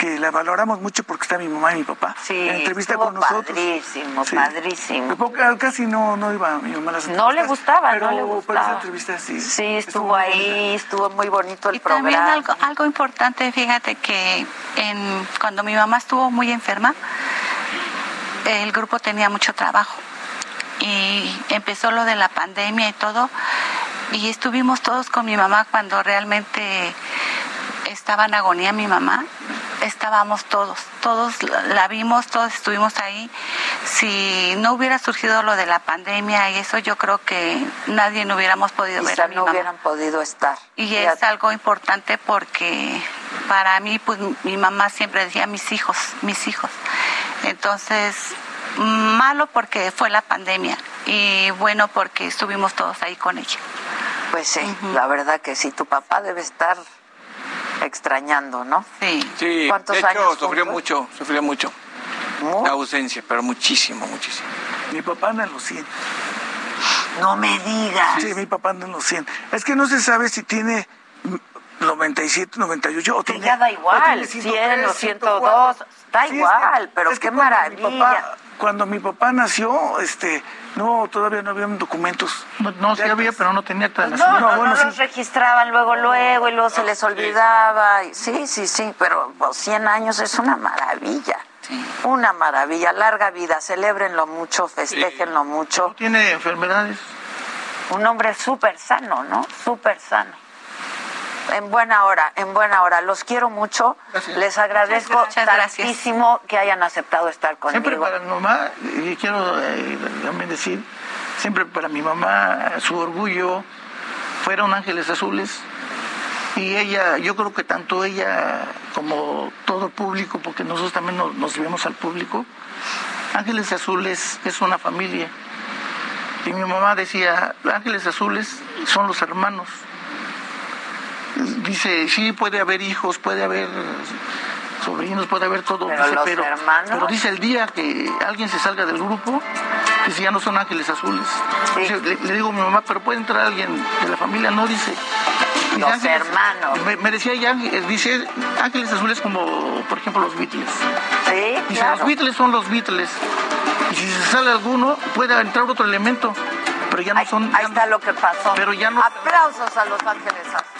que la valoramos mucho porque está mi mamá y mi papá. Sí, en entrevista con nosotros. padrísimo, Sí. padrísimo. Poca- casi no, no iba mi mamá a las No le gustaba, pero, no le Pero gustaba. esa entrevista sí. Sí, estuvo, ahí, estuvo muy bonito el Y también programa. algo, algo importante, fíjate que en, cuando mi mamá estuvo muy enferma, el grupo tenía mucho trabajo y empezó lo de la pandemia y todo y estuvimos todos con mi mamá cuando realmente estaba en agonía mi mamá estábamos todos todos la vimos todos estuvimos ahí si no hubiera surgido lo de la pandemia y eso yo creo que nadie no hubiéramos podido ver a mi no mamá hubieran podido estar. y es algo importante porque para mí, pues mi mamá siempre decía mis hijos, mis hijos. Entonces, malo porque fue la pandemia y bueno porque estuvimos todos ahí con ella. Pues sí, la verdad que sí, tu papá debe estar extrañando, ¿no? Sí. Sí, ¿Cuántos de hecho, años sufrió juntos? mucho, sufrió mucho. La ausencia, pero muchísimo, muchísimo. Mi papá anda en los 100. No me digas. Sí, mi papá anda en los 100. Es que no se sabe si tiene mm, 97, 98 o tiene... ya da o igual, tiene 100 o 103, 102, da Sí, es que- igual, pero es que qué maravilla. Mi papá, cuando mi papá nació, este, no, todavía no había documentos. No, sí había, pero no tenía acta de No, nacimiento. no, no, bueno, los registraban luego, luego, y luego se les olvidaba. Sí, sí, sí, pero pues, 100 años es una maravilla. Una maravilla. Larga vida, celébrenlo mucho, festéjenlo mucho. Tiene enfermedades. Un hombre súper sano, ¿no? Súper sano. En buena hora, en buena hora. Los quiero mucho. Les agradezco Muchas tantísimo que hayan aceptado estar Siempre conmigo. para mi mamá, y quiero eh, también decir, siempre para mi mamá, su orgullo fueron ángeles azules. Y ella, yo creo que tanto ella como todo el público, porque nosotros también nos, nos debemos al público, Ángeles Azules es una familia. Y mi mamá decía, Ángeles Azules son los hermanos. Dice, sí, puede haber hijos, puede haber sobrinos, puede haber todo. Pero dice, pero, pero dice el día que alguien se salga del grupo, dice, ya no son ángeles azules. Dice, le, le digo a mi mamá, pero puede entrar alguien de la familia, no dice. Dice, Los "Ángeles-". hermanos. Me, me decía ella, eh, dice, ángeles azules como, por ejemplo, los Beatles. Sí, Dice, claro. los Beatles son los Beatles. Y si se sale alguno, puede entrar otro elemento. Pero ya no son. Ahí está lo que pasó. Pero ya no. Aplausos a los ángeles azules.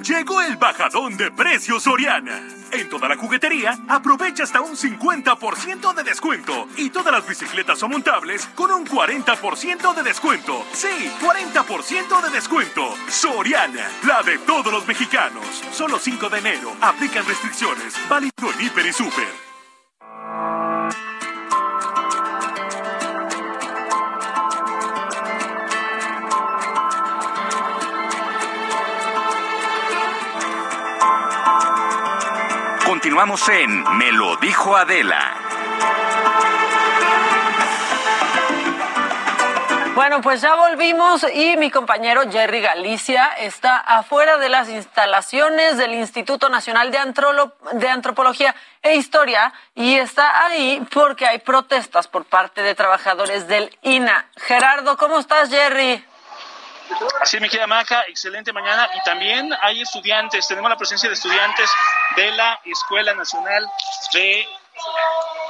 Llegó el bajadón de precios Soriana. En toda la juguetería, aprovecha hasta un 50% de descuento. Y todas las bicicletas son montables con un 40% de descuento. Sí, 40% de descuento. Soriana, la de todos los mexicanos. Solo 5 de enero. Aplican restricciones. Válido en Hiper y Super. Continuamos en Me lo dijo Adela. Bueno, pues ya volvimos y mi compañero Jerry Galicia está afuera de las instalaciones del Instituto Nacional de, Antrolo- de Antropología e Historia y está ahí porque hay protestas por parte de trabajadores del INA. Gerardo, ¿cómo estás, Jerry? Así me queda Maca, excelente mañana. Y también hay estudiantes, tenemos la presencia de estudiantes de la Escuela Nacional de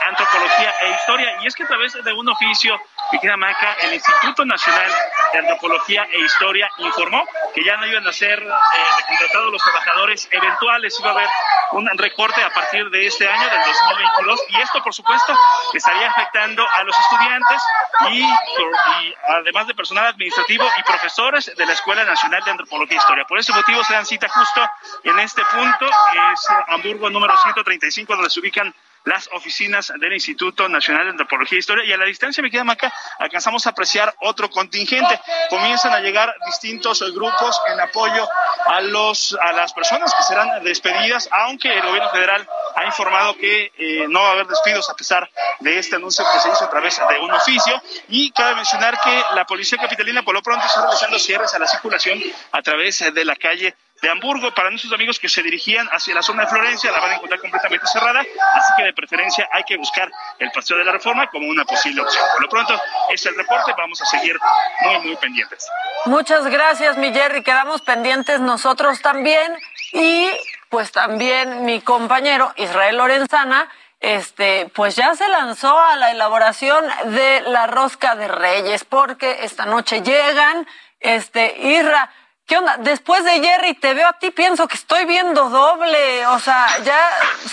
Antropología e Historia. Y es que a través de un oficio, querida Maca, el Instituto Nacional de Antropología e Historia informó que ya no iban a ser eh, recontratados los trabajadores eventuales, iba a haber un recorte a partir de este año, del 2022, y esto, por supuesto, estaría afectando a los estudiantes y, y además de personal administrativo y profesores de la Escuela Nacional de Antropología e Historia. Por ese motivo se dan cita justo en este punto, es Hamburgo número 135, donde se ubican las oficinas del Instituto Nacional de Antropología e Historia y a la distancia me queda Maca, alcanzamos a apreciar otro contingente. Comienzan a llegar distintos grupos en apoyo a los a las personas que serán despedidas, aunque el gobierno federal ha informado que eh, no va a haber despidos a pesar de este anuncio que se hizo a través de un oficio y cabe mencionar que la policía capitalina por lo pronto está realizando cierres a la circulación a través de la calle de Hamburgo. Para nuestros amigos que se dirigían hacia la zona de Florencia, la van a encontrar completamente cerrada, así que de preferencia hay que buscar el Paseo de la Reforma como una posible opción. Por lo pronto, es el reporte, vamos a seguir muy, muy pendientes. Muchas gracias, mi Jerry. Quedamos pendientes nosotros también. Y pues también mi compañero Israel Lorenzana, este, pues ya se lanzó a la elaboración de la rosca de Reyes, porque esta noche llegan, este, Isra. ¿Qué onda? Después de Jerry te veo a ti, pienso que estoy viendo doble. O sea, ya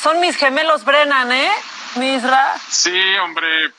son mis gemelos Brennan, ¿eh? Mi Isra. Sí, hombre.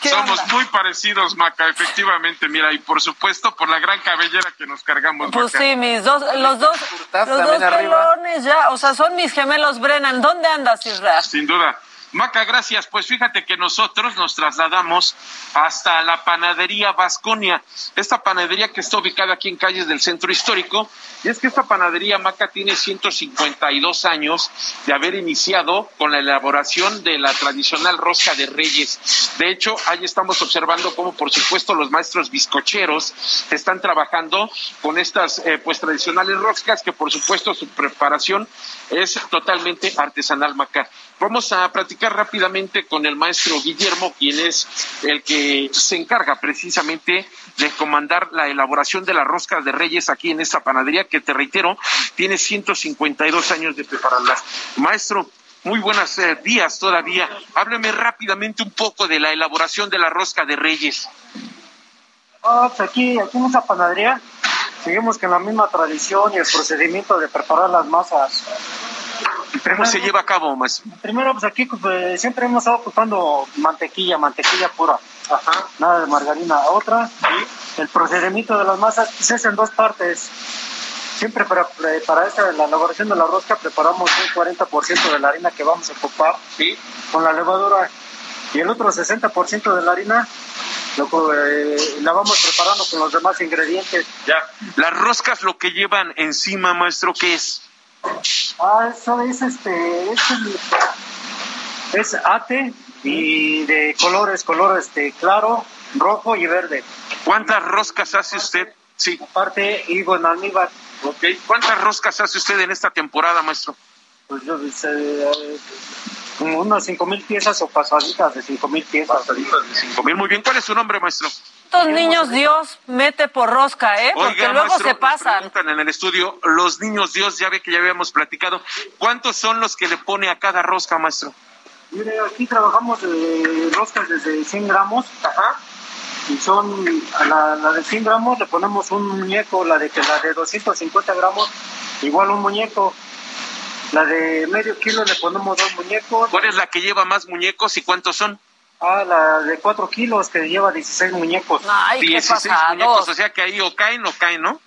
¿Qué Somos onda? muy parecidos, Maca, efectivamente. Mira, y por supuesto por la gran cabellera que nos cargamos. Pues Maca. sí, mis dos, los dos, los dos arriba. pelones ya, o sea, son mis gemelos Brennan. ¿Dónde andas, Isra? Sin duda. Maca, gracias. Pues fíjate que nosotros nos trasladamos hasta la panadería Vasconia, esta panadería que está ubicada aquí en calles del centro histórico. Y es que esta panadería Maca tiene 152 años de haber iniciado con la elaboración de la tradicional rosca de reyes. De hecho, ahí estamos observando cómo, por supuesto, los maestros bizcocheros están trabajando con estas eh, pues tradicionales roscas que, por supuesto, su preparación es totalmente artesanal, Maca. Vamos a platicar rápidamente con el maestro Guillermo, quien es el que se encarga precisamente de comandar la elaboración de las roscas de reyes aquí en esta panadería, que te reitero, tiene 152 años de prepararlas. Maestro, muy buenos eh, días todavía. Hábleme rápidamente un poco de la elaboración de la rosca de reyes. Ah, pues aquí, aquí en esta panadería seguimos con la misma tradición y el procedimiento de preparar las masas. ¿Cómo se lleva a cabo, maestro? Primero, pues aquí pues, siempre hemos estado ocupando mantequilla, mantequilla pura. Ajá. Nada de margarina. Otra, el procedimiento de las masas pues, es en dos partes. Siempre para, para esta, la elaboración de la rosca preparamos un 40% de la harina que vamos a ocupar ¿Sí? con la levadura y el otro 60% de la harina lo, eh, la vamos preparando con los demás ingredientes. Ya. Las roscas lo que llevan encima, maestro, ¿qué es? Ah, eso es este, es, el- es ate y de colores, color este claro, rojo y verde. ¿Cuántas roscas hace usted? Sí. Aparte, higo en almíbar. Ok. ¿Cuántas roscas hace usted en esta temporada, maestro? Pues yo eh, unas cinco mil piezas o pasaditas de cinco mil piezas. Pasaditas de cinco mil. Muy bien. ¿Cuál es su nombre, maestro? Estos niños Dios mete por rosca, ¿eh? Porque Oiga, luego maestro, se nos pasan. preguntan en el estudio, los niños Dios, ya ve que ya habíamos platicado, ¿cuántos son los que le pone a cada rosca, maestro? Mire, aquí trabajamos de roscas desde 100 gramos. Ajá. Y son, a la, la de 100 gramos le ponemos un muñeco, la de, la de 250 gramos, igual un muñeco. La de medio kilo le ponemos dos muñecos. ¿Cuál es la que lleva más muñecos y cuántos son? Ah, la de 4 kilos que lleva 16 muñecos. Ay, 16 muñecos, o sea que ahí o caen o caen, ¿no?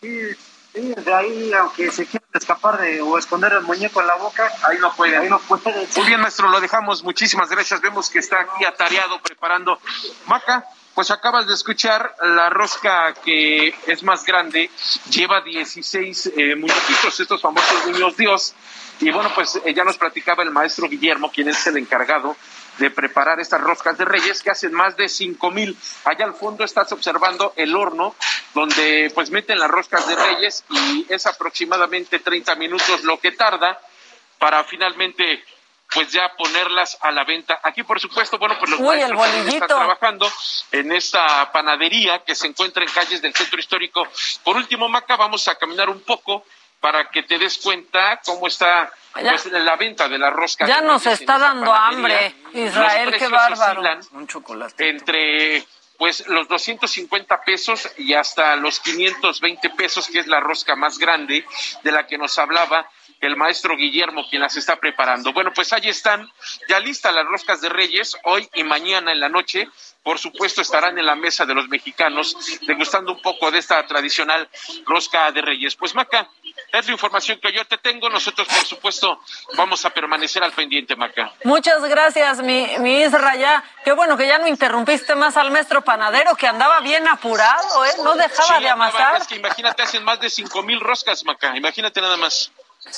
Sí, sí, de ahí, aunque se quiera escapar de, o esconder el muñeco en la boca, ahí no puede. Ahí no puede. Muy bien, maestro, lo dejamos. Muchísimas gracias. Vemos que está aquí atareado preparando. Maca, pues acabas de escuchar la rosca que es más grande, lleva 16 eh, muñequitos, estos famosos niños Dios. Y bueno, pues eh, ya nos platicaba el maestro Guillermo, quien es el encargado de preparar estas roscas de reyes que hacen más de cinco mil. Allá al fondo estás observando el horno donde pues meten las roscas de reyes y es aproximadamente 30 minutos lo que tarda para finalmente pues ya ponerlas a la venta. Aquí, por supuesto, bueno, pues los Uy, maestros están trabajando en esta panadería que se encuentra en calles del centro histórico. Por último, Maca, vamos a caminar un poco para que te des cuenta cómo está Ya. pues, la venta de la rosca. Ya nos está dando hambre. Israel, qué bárbaro. Un chocolate. entre pues los 250 pesos y hasta los 520 pesos, que es la rosca más grande de la que nos hablaba el maestro Guillermo, quien las está preparando. Bueno, pues ahí están, ya listas las roscas de Reyes, hoy y mañana en la noche. Por supuesto, estarán en la mesa de los mexicanos, degustando un poco de esta tradicional rosca de Reyes. Pues Maca, es la información que yo te tengo. Nosotros, por supuesto, vamos a permanecer al pendiente, Maca. Muchas gracias, mi, mi Isra, ya. Qué bueno que ya no interrumpiste más al maestro panadero, que andaba bien apurado, ¿eh? No dejaba Sí, de andaba, amasar. Es que imagínate, hacen más de cinco mil roscas, Maca. Imagínate nada más.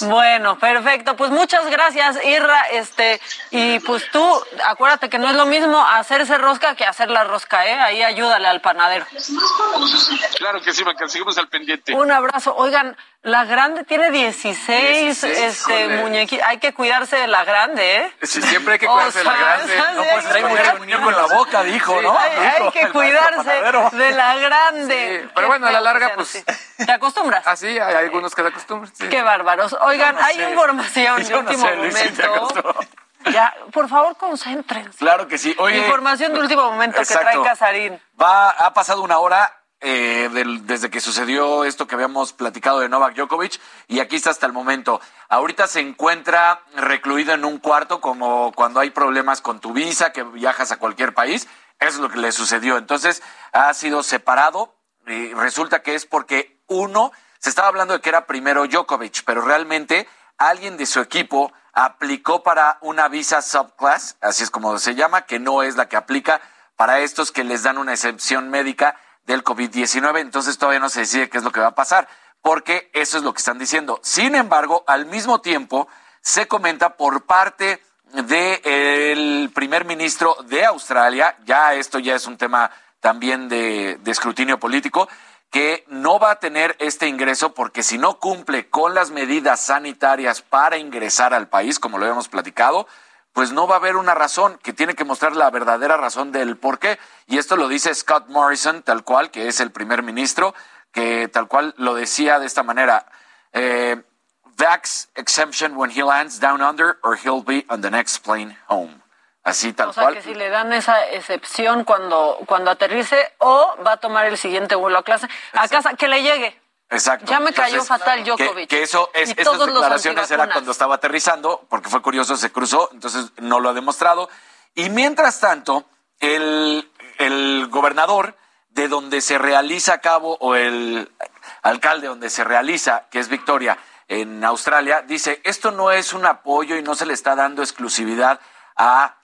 Bueno, perfecto. Pues muchas gracias, Irra. Este, y pues tú, acuérdate que no es lo mismo hacerse rosca que hacer la rosca, ¿eh? Ahí ayúdale al panadero. Claro que sí, Maca. Seguimos al pendiente. Un abrazo. Oigan, la grande tiene 16, 16, este, muñequitos. Hay que cuidarse de la grande, ¿eh? Sí, siempre hay que O cuidarse de la grande. ¿sabes? *laughs* No puedes traer Hay que un muñeco en la boca, dijo, ¿no? Hay, hay Dijo que cuidarse de la grande. Sí, pero bueno, a la larga, pues. ¿Te acostumbras? Así, hay algunos que se acostumbran. sí. Qué bárbaros. Oigan, no hay sé. información de no último sé, momento. Ya, por favor, concéntrense. Claro que sí. Oye, Información de último momento que trae. Casarín. Va, ha pasado una hora eh, del- desde que sucedió esto que habíamos platicado de Novak Djokovic y aquí está hasta el momento. Ahorita se encuentra recluido en un cuarto como cuando hay problemas con tu visa, que viajas a cualquier país. Es lo que le sucedió. Entonces ha sido separado y resulta que es porque uno, se estaba hablando de que era primero Djokovic, pero realmente alguien de su equipo aplicó para una visa subclass, así es como se llama, que no es la que aplica para estos que les dan una excepción médica del COVID-19. Entonces todavía no se decide qué es lo que va a pasar, porque eso es lo que están diciendo. Sin embargo, al mismo tiempo, se comenta por parte del primer ministro de Australia, ya esto ya es un tema también de, de escrutinio político, que no va a tener este ingreso porque si no cumple con las medidas sanitarias para ingresar al país, como lo habíamos platicado, pues no va a haber una razón, que tiene que mostrar la verdadera razón del por qué. Y esto lo dice Scott Morrison, tal cual, que es el primer ministro, que tal cual lo decía de esta manera. Eh, Vax exemption when he lands down under or he'll be on the next plane home. Así tal o sea, cual. que si le dan esa excepción cuando, cuando aterrice o va a tomar el siguiente vuelo a clase, a casa, que le llegue. Exacto. Ya me cayó Entonces, fatal que- Djokovic. Que, eso es, Y esas declaraciones era cuando estaba aterrizando, porque fue curioso, se cruzó, entonces no lo ha demostrado. Y mientras tanto, el, el gobernador de donde se realiza a cabo, o el alcalde donde se realiza, que es Victoria, en Australia, dice, esto no es un apoyo y no se le está dando exclusividad a,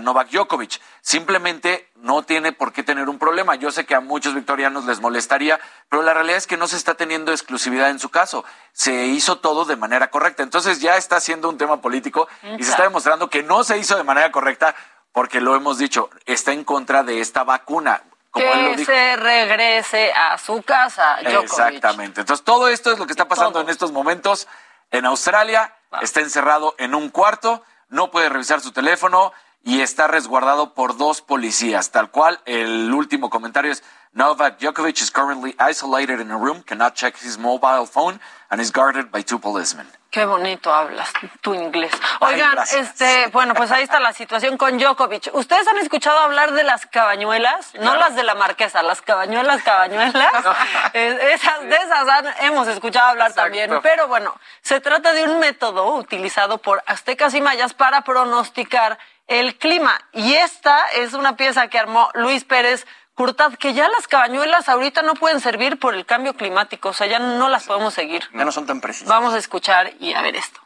Novak Djokovic. Simplemente no tiene por qué tener un problema. Yo sé que a muchos victorianos les molestaría, pero la realidad es que no se está teniendo exclusividad en su caso. Se hizo todo de manera correcta. Entonces ya está siendo un tema político y se está demostrando que no se hizo de manera correcta porque lo hemos dicho, está en contra de esta vacuna. Como él lo Que dijo. se regrese a su casa, Djokovic. Exactamente. Entonces, todo esto es lo que está pasando en estos momentos en Australia. Está encerrado en un cuarto, no puede revisar su teléfono y está resguardado por dos policías. Tal cual, el último comentario es: Novak Djokovic is currently isolated in a room, cannot check his mobile phone, and is guarded by two policemen. Qué bonito hablas tu inglés. Oigan, este, bueno, pues ahí está la situación con Djokovic. ¿Ustedes han escuchado hablar de las cabañuelas? No las de la marquesa, las cabañuelas, cabañuelas. *laughs* Esas, de esas han- hemos escuchado hablar también. Pero bueno, se trata de un método utilizado por aztecas y mayas para pronosticar el clima. Y esta es una pieza que armó Luis Pérez Curtad, que ya las cabañuelas ahorita no pueden servir por el cambio climático, o sea, ya no las podemos seguir. Ya no son tan precisas. Vamos a escuchar y a ver esto.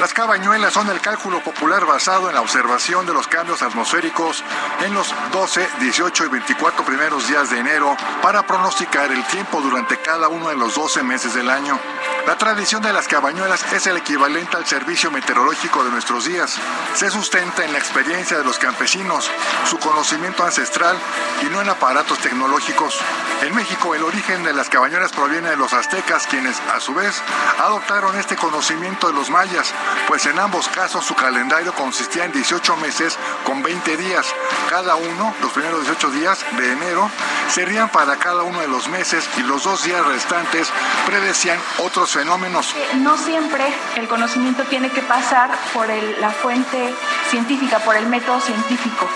Las cabañuelas son el cálculo popular basado en la observación de los cambios atmosféricos en los 12, 18 y 24 primeros días de enero para pronosticar el tiempo durante cada uno de los 12 meses del año. La tradición de las cabañuelas es el equivalente al servicio meteorológico de nuestros días. Se sustenta en la experiencia de los campesinos, su conocimiento ancestral y no en aparatos tecnológicos. En México, el origen de las cabañuelas proviene de los aztecas, quienes, a su vez, adoptaron este conocimiento de los mayas, pues en ambos casos su calendario consistía en 18 meses con 20 días. Cada uno, los primeros 18 días de enero, serían para cada uno de los meses y los dos días restantes predecían otros fenómenos. No siempre el conocimiento tiene que pasar por la fuente científica, por el método científico.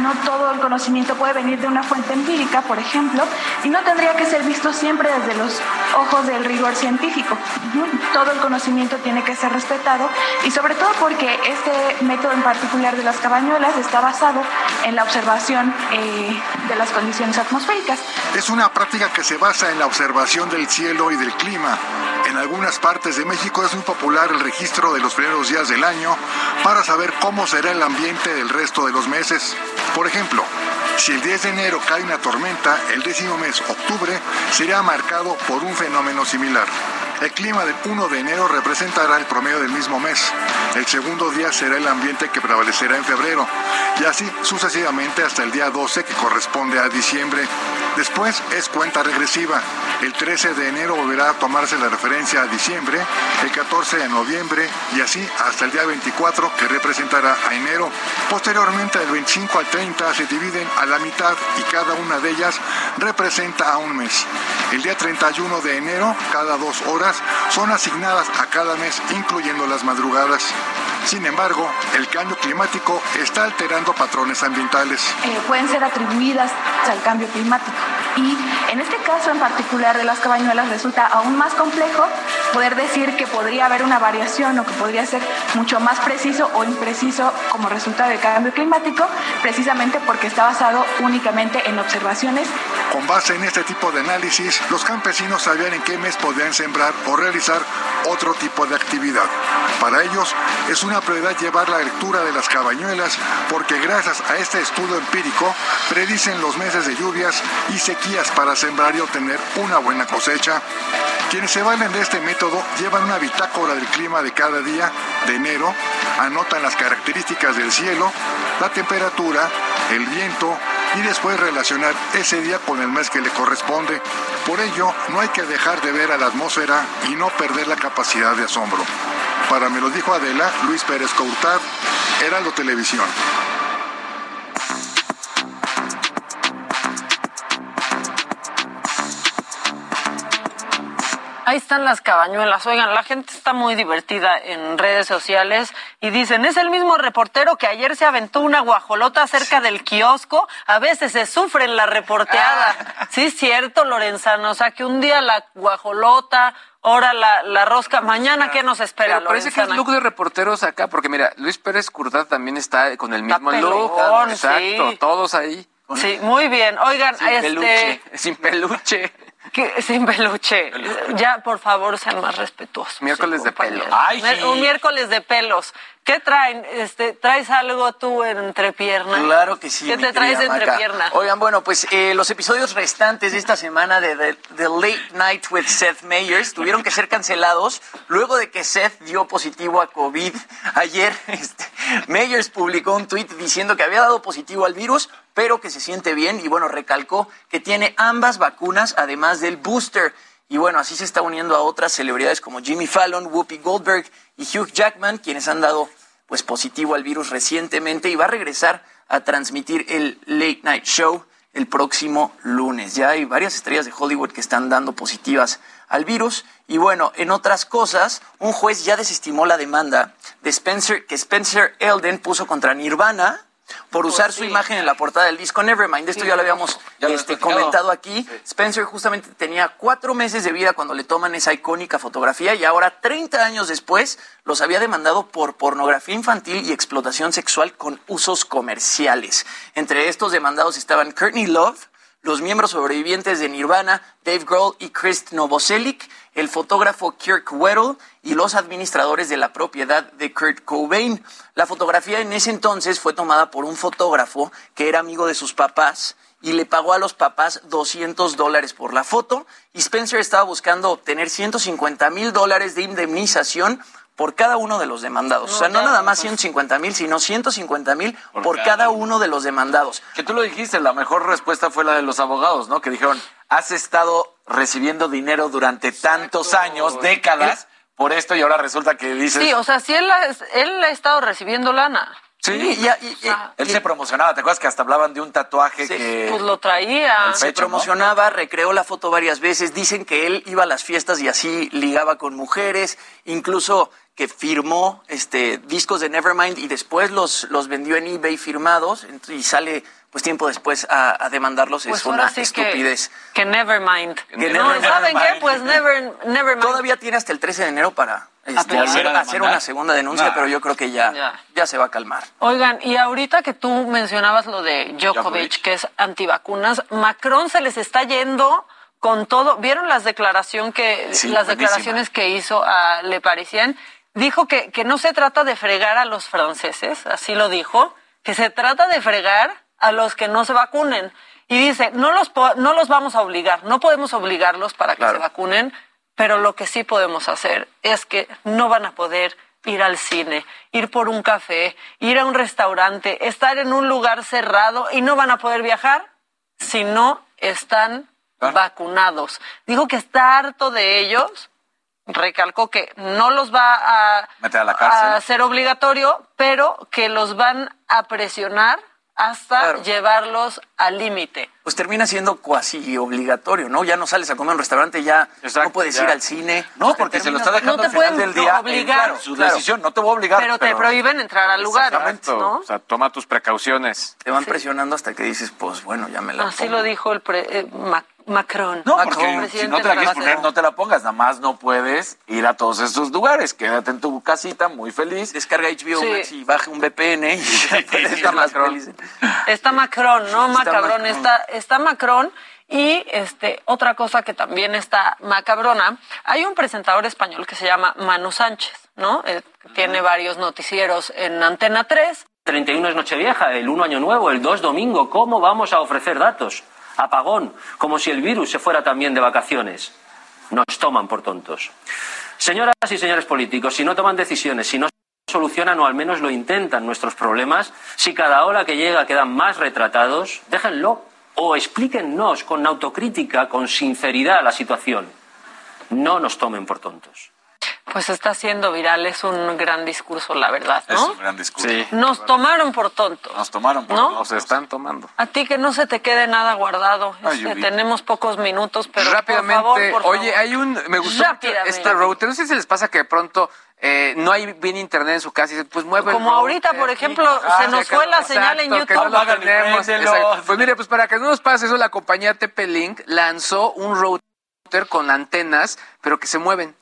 No todo el conocimiento puede venir de una fuente empírica, por ejemplo, y no tendría que ser visto siempre desde los ojos del rigor científico. Todo el conocimiento tiene que ser respetado y sobre todo porque este método en particular de las cabañuelas está basado en la observación eh, de las condiciones atmosféricas. Es una práctica que se basa en la observación del cielo y del clima. En algunas partes de México es muy popular el registro de los primeros días del año para saber cómo será el ambiente del resto de los meses. Por ejemplo, si el 10 de enero cae una tormenta, el décimo mes, octubre, será marcado por un fenómeno similar. El clima del 1 de enero representará el promedio del mismo mes. El segundo día será el ambiente que prevalecerá en febrero. Y así sucesivamente hasta el día 12 que corresponde a diciembre. Después es cuenta regresiva. El 13 de enero volverá a tomarse la referencia a diciembre, el 14 de noviembre y así hasta el día 24 que representará a enero. Posteriormente del 25 al 30 se dividen a la mitad y cada una de ellas representa a un mes. El día 31 de enero, cada dos horas, son asignadas a cada mes, incluyendo las madrugadas. Sin embargo, el cambio climático está alterando patrones ambientales. eh, pueden ser atribuidas al cambio climático. Y en este caso en particular de las cabañuelas resulta aún más complejo poder decir que podría haber una variación o que podría ser mucho más preciso o impreciso como resultado del cambio climático, precisamente porque está basado únicamente en observaciones Con base en este tipo de análisis, los campesinos sabían en qué mes podían sembrar o realizar otro tipo de actividad. Para ellos es una prioridad llevar la lectura de las cabañuelas porque gracias a este estudio empírico predicen los meses de lluvias y sequías para sembrar y obtener una buena cosecha. Quienes se valen de este método llevan una bitácora del clima de cada día de enero, anotan las características del cielo, la temperatura, el viento y después relacionar ese día con el mes que le corresponde. Por ello, no hay que dejar de ver a la atmósfera y no perder la capacidad de asombro. Para Me lo dijo Adela, Luis Pérez Courtad, Heraldo Televisión. Ahí están las cabañuelas. Oigan, la gente está muy divertida en redes sociales y dicen, es el mismo reportero que ayer se aventó una guajolota cerca del kiosco. A veces se sufre en la reporteada. Ah. Sí, es cierto, Lorenzano. O sea, que un día la guajolota, ahora la, la rosca. Mañana, ¿qué nos espera, Pero parece que es look de reporteros acá, porque mira, Luis Pérez Curtad también está con el mismo look. Exacto, sí. todos ahí. Sí, muy bien. Oigan, Sin este... peluche, *laughs* sin peluche. Que- sin peluche. Ya, por favor, sean más respetuosos. Miércoles de pelo. Ay, Un miércoles de pelos. ¿Qué traen? Este, ¿Traes algo tú en entrepierna? Claro que sí. ¿Qué te traes entre Maca. pierna? Oigan, bueno, pues eh, los episodios restantes de esta semana de The, The Late Night with Seth Meyers tuvieron que ser cancelados luego de que Seth dio positivo a COVID. Ayer, *laughs* este, Meyers publicó un tuit diciendo que había dado positivo al virus, pero que se siente bien y bueno, recalcó que tiene ambas vacunas además del booster. Y bueno, así se está uniendo a otras celebridades como Jimmy Fallon, Whoopi Goldberg y Hugh Jackman, quienes han dado pues positivo al virus recientemente y va a regresar a transmitir el Late Night Show el próximo lunes. Ya hay varias estrellas de Hollywood que están dando positivas al virus. Y bueno, en otras cosas, un juez ya desestimó la demanda de Spencer, que Spencer Elden puso contra Nirvana por usar su imagen en la portada del disco Nevermind. Esto ya lo habíamos Ya lo este, comentado aquí. Spencer justamente tenía cuatro meses de vida cuando le toman esa icónica fotografía y ahora, 30 años después, los había demandado por pornografía infantil y explotación sexual con usos comerciales. Entre estos demandados estaban Courtney Love, los miembros sobrevivientes de Nirvana, Dave Grohl y Chris Novoselic, el fotógrafo Kirk Weddle y los administradores de la propiedad de Kurt Cobain. La fotografía en ese entonces fue tomada por un fotógrafo que era amigo de sus papás y le pagó a los papás 200 dólares por la foto y Spencer estaba buscando obtener 150 mil dólares de indemnización por cada uno de los demandados. o sea, no nada más 150 mil, sino 150 mil por, cada uno de los demandados. Que tú lo dijiste, la mejor respuesta fue la de los abogados, ¿no? Que dijeron, has estado recibiendo dinero durante tantos años, décadas, por esto y ahora resulta que dices... Sí, o sea, si él, ha- él ha estado recibiendo lana. Sí, y, y- él se promocionaba, ¿te acuerdas que hasta hablaban de un tatuaje que... Pues lo traía. Se promocionaba, recreó la foto varias veces. Dicen que él iba a las fiestas y así ligaba con mujeres, incluso que firmó este discos de Nevermind y después los, los vendió en eBay firmados y sale pues tiempo después a, a demandarlos. Pues es ahora una sí que- estupidez. Que Nevermind. Que no. ¿saben qué? Pues *laughs* never, Nevermind. Todavía tiene hasta el 13 de enero para este, hacer, una segunda denuncia, Nah. pero yo creo que ya, Ya. ya se va a calmar. Oigan, y ahorita que tú mencionabas lo de Djokovic, Djokovic. que es antivacunas, Macron se les está yendo con todo. ¿Vieron las declaración que Sí, las buenísima. declaraciones que hizo a Le Parisien? Dijo que, que no se trata de fregar a los franceses, así lo dijo, que se trata de fregar a los que no se vacunen. Y dice, no los, po- no los vamos a obligar, no podemos obligarlos para que Claro. se vacunen, pero lo que sí podemos hacer es que no van a poder ir al cine, ir por un café, ir a un restaurante, estar en un lugar cerrado y no van a poder viajar si no están vacunados. Dijo que está harto de ellos, recalcó que no los va a, Meter a la cárcel. a hacer obligatorio, pero que los van a presionar hasta Claro. llevarlos al límite. Pues termina siendo cuasi obligatorio, ¿no? Ya no sales a comer a un restaurante, ya no puedes ya. ir al cine. No, porque se lo está dejando No te al final pueden del día. obligar. eh, claro, su decisión, no te voy a obligar. Pero te prohíben entrar a lugares, Exacto. ¿no? O sea, toma tus precauciones. Te van presionando hasta que dices, pues bueno, ya me la Así pongo. lo dijo el pre- eh, Mac- Macron. No, Macron, porque si no te la quieres poner, no te la pongas. Nada más no puedes ir a todos estos lugares. Quédate en tu casita, muy feliz. Descarga HBO Sí. Max y baja un VPN y *laughs* está Macron. Está Macron, no Está Macabrón, Macron. está, está Macron. Y este, otra cosa que también está macabrona, hay un presentador español que se llama Manu Sánchez, ¿no? Eh, tiene varios noticieros en Antena 3. 31 es Nochevieja, el 1 Año Nuevo, el 2 Domingo. ¿Cómo vamos a ofrecer datos? Apagón, como si el virus se fuera también de vacaciones. Nos toman por tontos. Señoras y señores políticos, si no toman decisiones, si no solucionan o al menos lo intentan nuestros problemas, si cada ola que llega quedan más retratados, déjenlo o explíquennos con autocrítica, con sinceridad la situación. No nos tomen por tontos. Pues está haciendo viral. Es un gran discurso, la verdad, Es ¿no? un gran discurso. Nos tomaron por tontos. Nos tomaron por ¿No? tontos. Nos están tomando. A ti que no se te quede nada guardado. Ay, Este, tenemos pocos minutos, pero Rápidamente, por favor, por oye, favor. hay un, me gustó este router, no sé si les pasa que de pronto eh, no hay bien internet en su casa y dicen, pues mueve el Como ahorita, router. por ejemplo, Ah, se nos que fue no- la señal en que no YouTube. lo tenemos, exacto. Pues mire, pues para que no nos pase eso, la compañía TP-Link lanzó un router con antenas, pero que se mueven.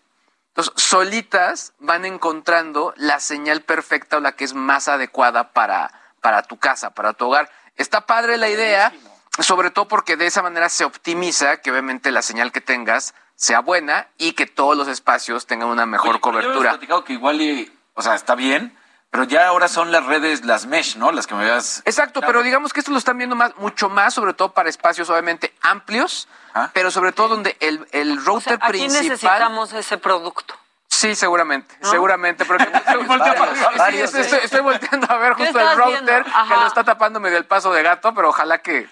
Entonces, solitas van encontrando la señal perfecta o la que es más adecuada para, para tu casa, para tu hogar. Está padre la idea, sobre todo porque de esa manera se optimiza que obviamente la señal que tengas sea buena y que todos los espacios tengan una mejor Oye, cobertura. platicado que igual, y, o sea, está bien, pero ya ahora son las redes, las mesh, ¿no? Las que me veas. Exacto, pero digamos que esto lo están viendo más, mucho más, sobre todo para espacios obviamente amplios, pero sobre todo donde el, el router Aquí principal. necesitamos ese producto. Sí, seguramente, seguramente. Pero que- *laughs* sí, varios, estoy, estoy- estoy volteando a ver ¿Qué justo el router que lo está tapando medio el paso de gato, pero ojalá que,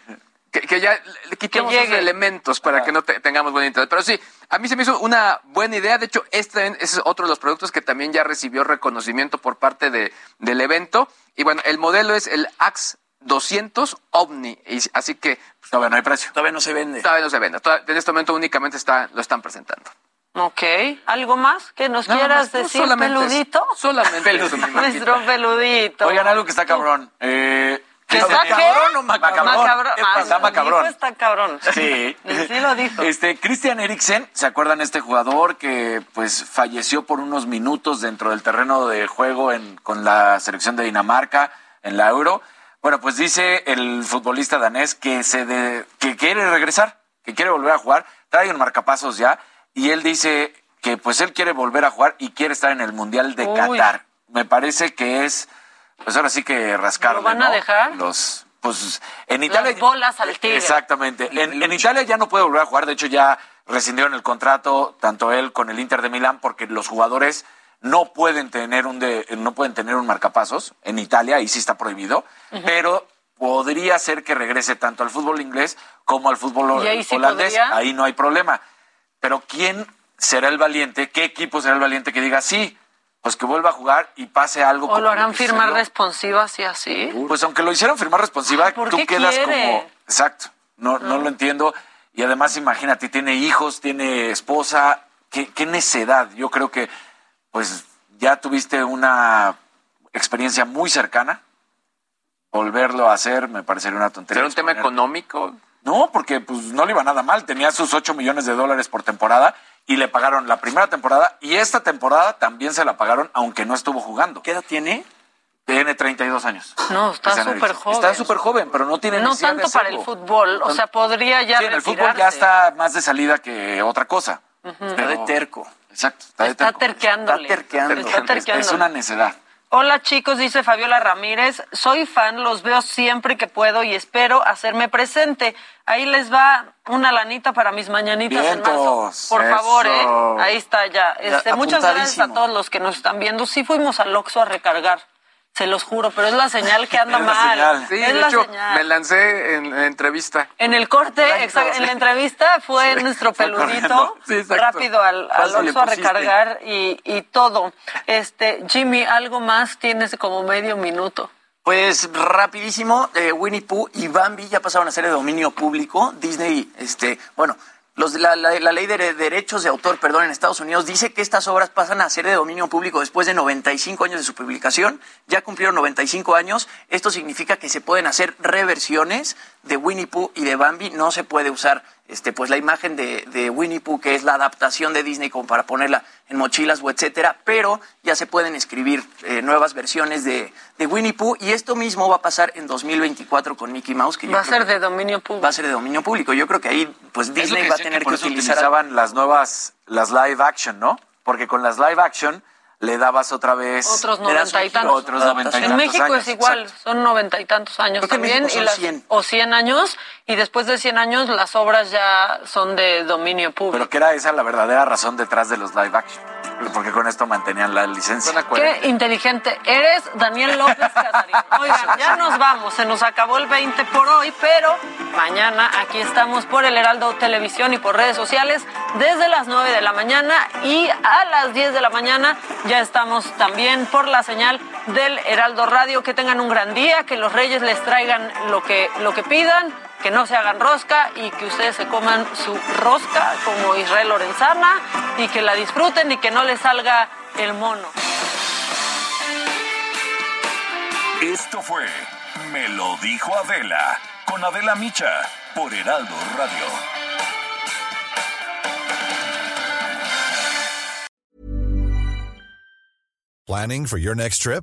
que, que ya le quitemos esos llegue. elementos para que no te- tengamos buen internet. Pero sí, a mí se me hizo una buena idea. De hecho, este es otro de los productos que también ya recibió reconocimiento por parte de, del evento. Y bueno, el modelo es el AX 200 Omni. Y así que... todavía no hay precio. Todavía no se vende. Todavía no se vende. Todavía- en este momento únicamente está, lo están presentando. Ok. ¿Algo más que nos Nada quieras más, no, decir, solamente peludito? Solamente. *laughs* Nuestro peludito. Oigan, algo que está cabrón. Eh, ¿Que ¿está está qué? cabrón o macabrón? Macabrón. ¿Qué pasa? Ah, Está macabrón. está cabrón. Sí. *laughs* Sí lo dijo. Este, Christian Eriksen, ¿se acuerdan este jugador que pues falleció por unos minutos dentro del terreno de juego en, con la selección de Dinamarca en la Euro? Bueno, pues dice el futbolista danés que se de- que quiere regresar, que quiere volver a jugar, trae un marcapasos ya y él dice que pues él quiere volver a jugar y quiere estar en el Mundial de Uy. Qatar. Me parece que es pues ahora sí que rascarle, ¿Lo van a ¿no? dejar? Los pues en Italia Las bolas al tigre. Exactamente. En, en Italia ya no puede volver a jugar. De hecho, ya rescindieron el contrato, tanto él con el Inter de Milán, porque los jugadores no pueden tener un de, no pueden tener un marcapasos en Italia, ahí sí está prohibido, pero podría ser que regrese tanto al fútbol inglés como al fútbol ¿Y ahí holandés. Ahí no hay problema. Pero ¿quién será el valiente? ¿Qué equipo será el valiente que diga sí? Pues que vuelva a jugar y pase algo. ¿O como lo harán firmar sucedió. responsivas y así? Pues aunque lo hicieron firmar responsiva, ¿por tú quedas quiere? como. Exacto. No, no lo entiendo. Y además, imagínate, tiene hijos, tiene esposa. Qué, qué necedad. Yo creo que, pues, ya tuviste una experiencia muy cercana. Volverlo a hacer me parecería una tontería. ¿Será un tema económico? No, porque pues no le iba nada mal. Tenía sus 8 millones de dólares por temporada y le pagaron la primera temporada y esta temporada también se la pagaron, aunque no estuvo jugando. ¿Qué edad tiene? Tiene 32 años. No, está súper joven. Está súper joven, pero no tiene No de tanto para el fútbol, o sea, podría ya Sí, en el fútbol ya está más de salida que otra cosa. Está de terco. Exacto, está de Está terco. terqueándole. Está terqueando. Está Es- terqueando. Es una necedad. Hola chicos, dice Fabiola Ramírez, soy fan, los veo siempre que puedo y espero hacerme presente. Ahí les va una lanita para mis mañanitas en marzo. Por favor, ¿eh? Ahí está ya. Este, Ya, muchas gracias a todos los que nos están viendo. Sí fuimos al Oxxo a recargar, se los juro, pero es la señal que anda *laughs* Es la mal. señal. Sí, es de la hecho, señal. me lancé en, en entrevista. En el corte, Exacto, en la entrevista fue nuestro peludito. *laughs* Sí, rápido al, al Oxxo a recargar y, y todo. Este, Jimmy, algo más tienes como medio minuto. Pues rapidísimo, eh, Winnie Pooh y Bambi ya pasaron a ser de dominio público. Disney, este, bueno, los la, la- ley de derechos de autor, perdón, en Estados Unidos dice que estas obras pasan a ser de dominio público después de 95 años de su publicación. Ya cumplieron 95 años. Esto significa que se pueden hacer reversiones de Winnie Pooh y de Bambi. No se puede usar este, pues la imagen de, de Winnie Pooh, que es la adaptación de Disney como para ponerla en mochilas o etcétera, pero ya se pueden escribir eh, nuevas versiones de, de Winnie Pooh y esto mismo va a pasar en 2024 con Mickey Mouse, que Va a ser que de dominio público. va a ser de dominio público. Yo creo que ahí pues Disney va a tener por que eso utilizar utilizaban las nuevas, las live action, ¿no? Porque con las live action le dabas otra vez Otros noventa y tantos. otros noventa y En México años, es igual, exacto. son noventa y tantos años Creo que en también. Y las- 100. O 100 años, y después de 100 años las obras ya son de dominio público. Pero que era esa la verdadera razón detrás de los live action. Porque con esto mantenían la licencia. Qué inteligente eres, Daniel López Casarín. *laughs* Oigan, ya nos vamos, se nos acabó el 20 por hoy, pero mañana aquí estamos por el Heraldo Televisión y por redes sociales desde las 9 de la mañana y a las 10 de la mañana ya estamos también por la señal del Heraldo Radio. Que tengan un gran día, que los reyes les traigan lo que, lo que pidan que no se hagan rosca y que ustedes se coman su rosca como Israel Lorenzana y que la disfruten y que no les salga el mono. Esto fue Me lo dijo Adela con Adela Micha por Heraldo Radio. Planning for your next trip?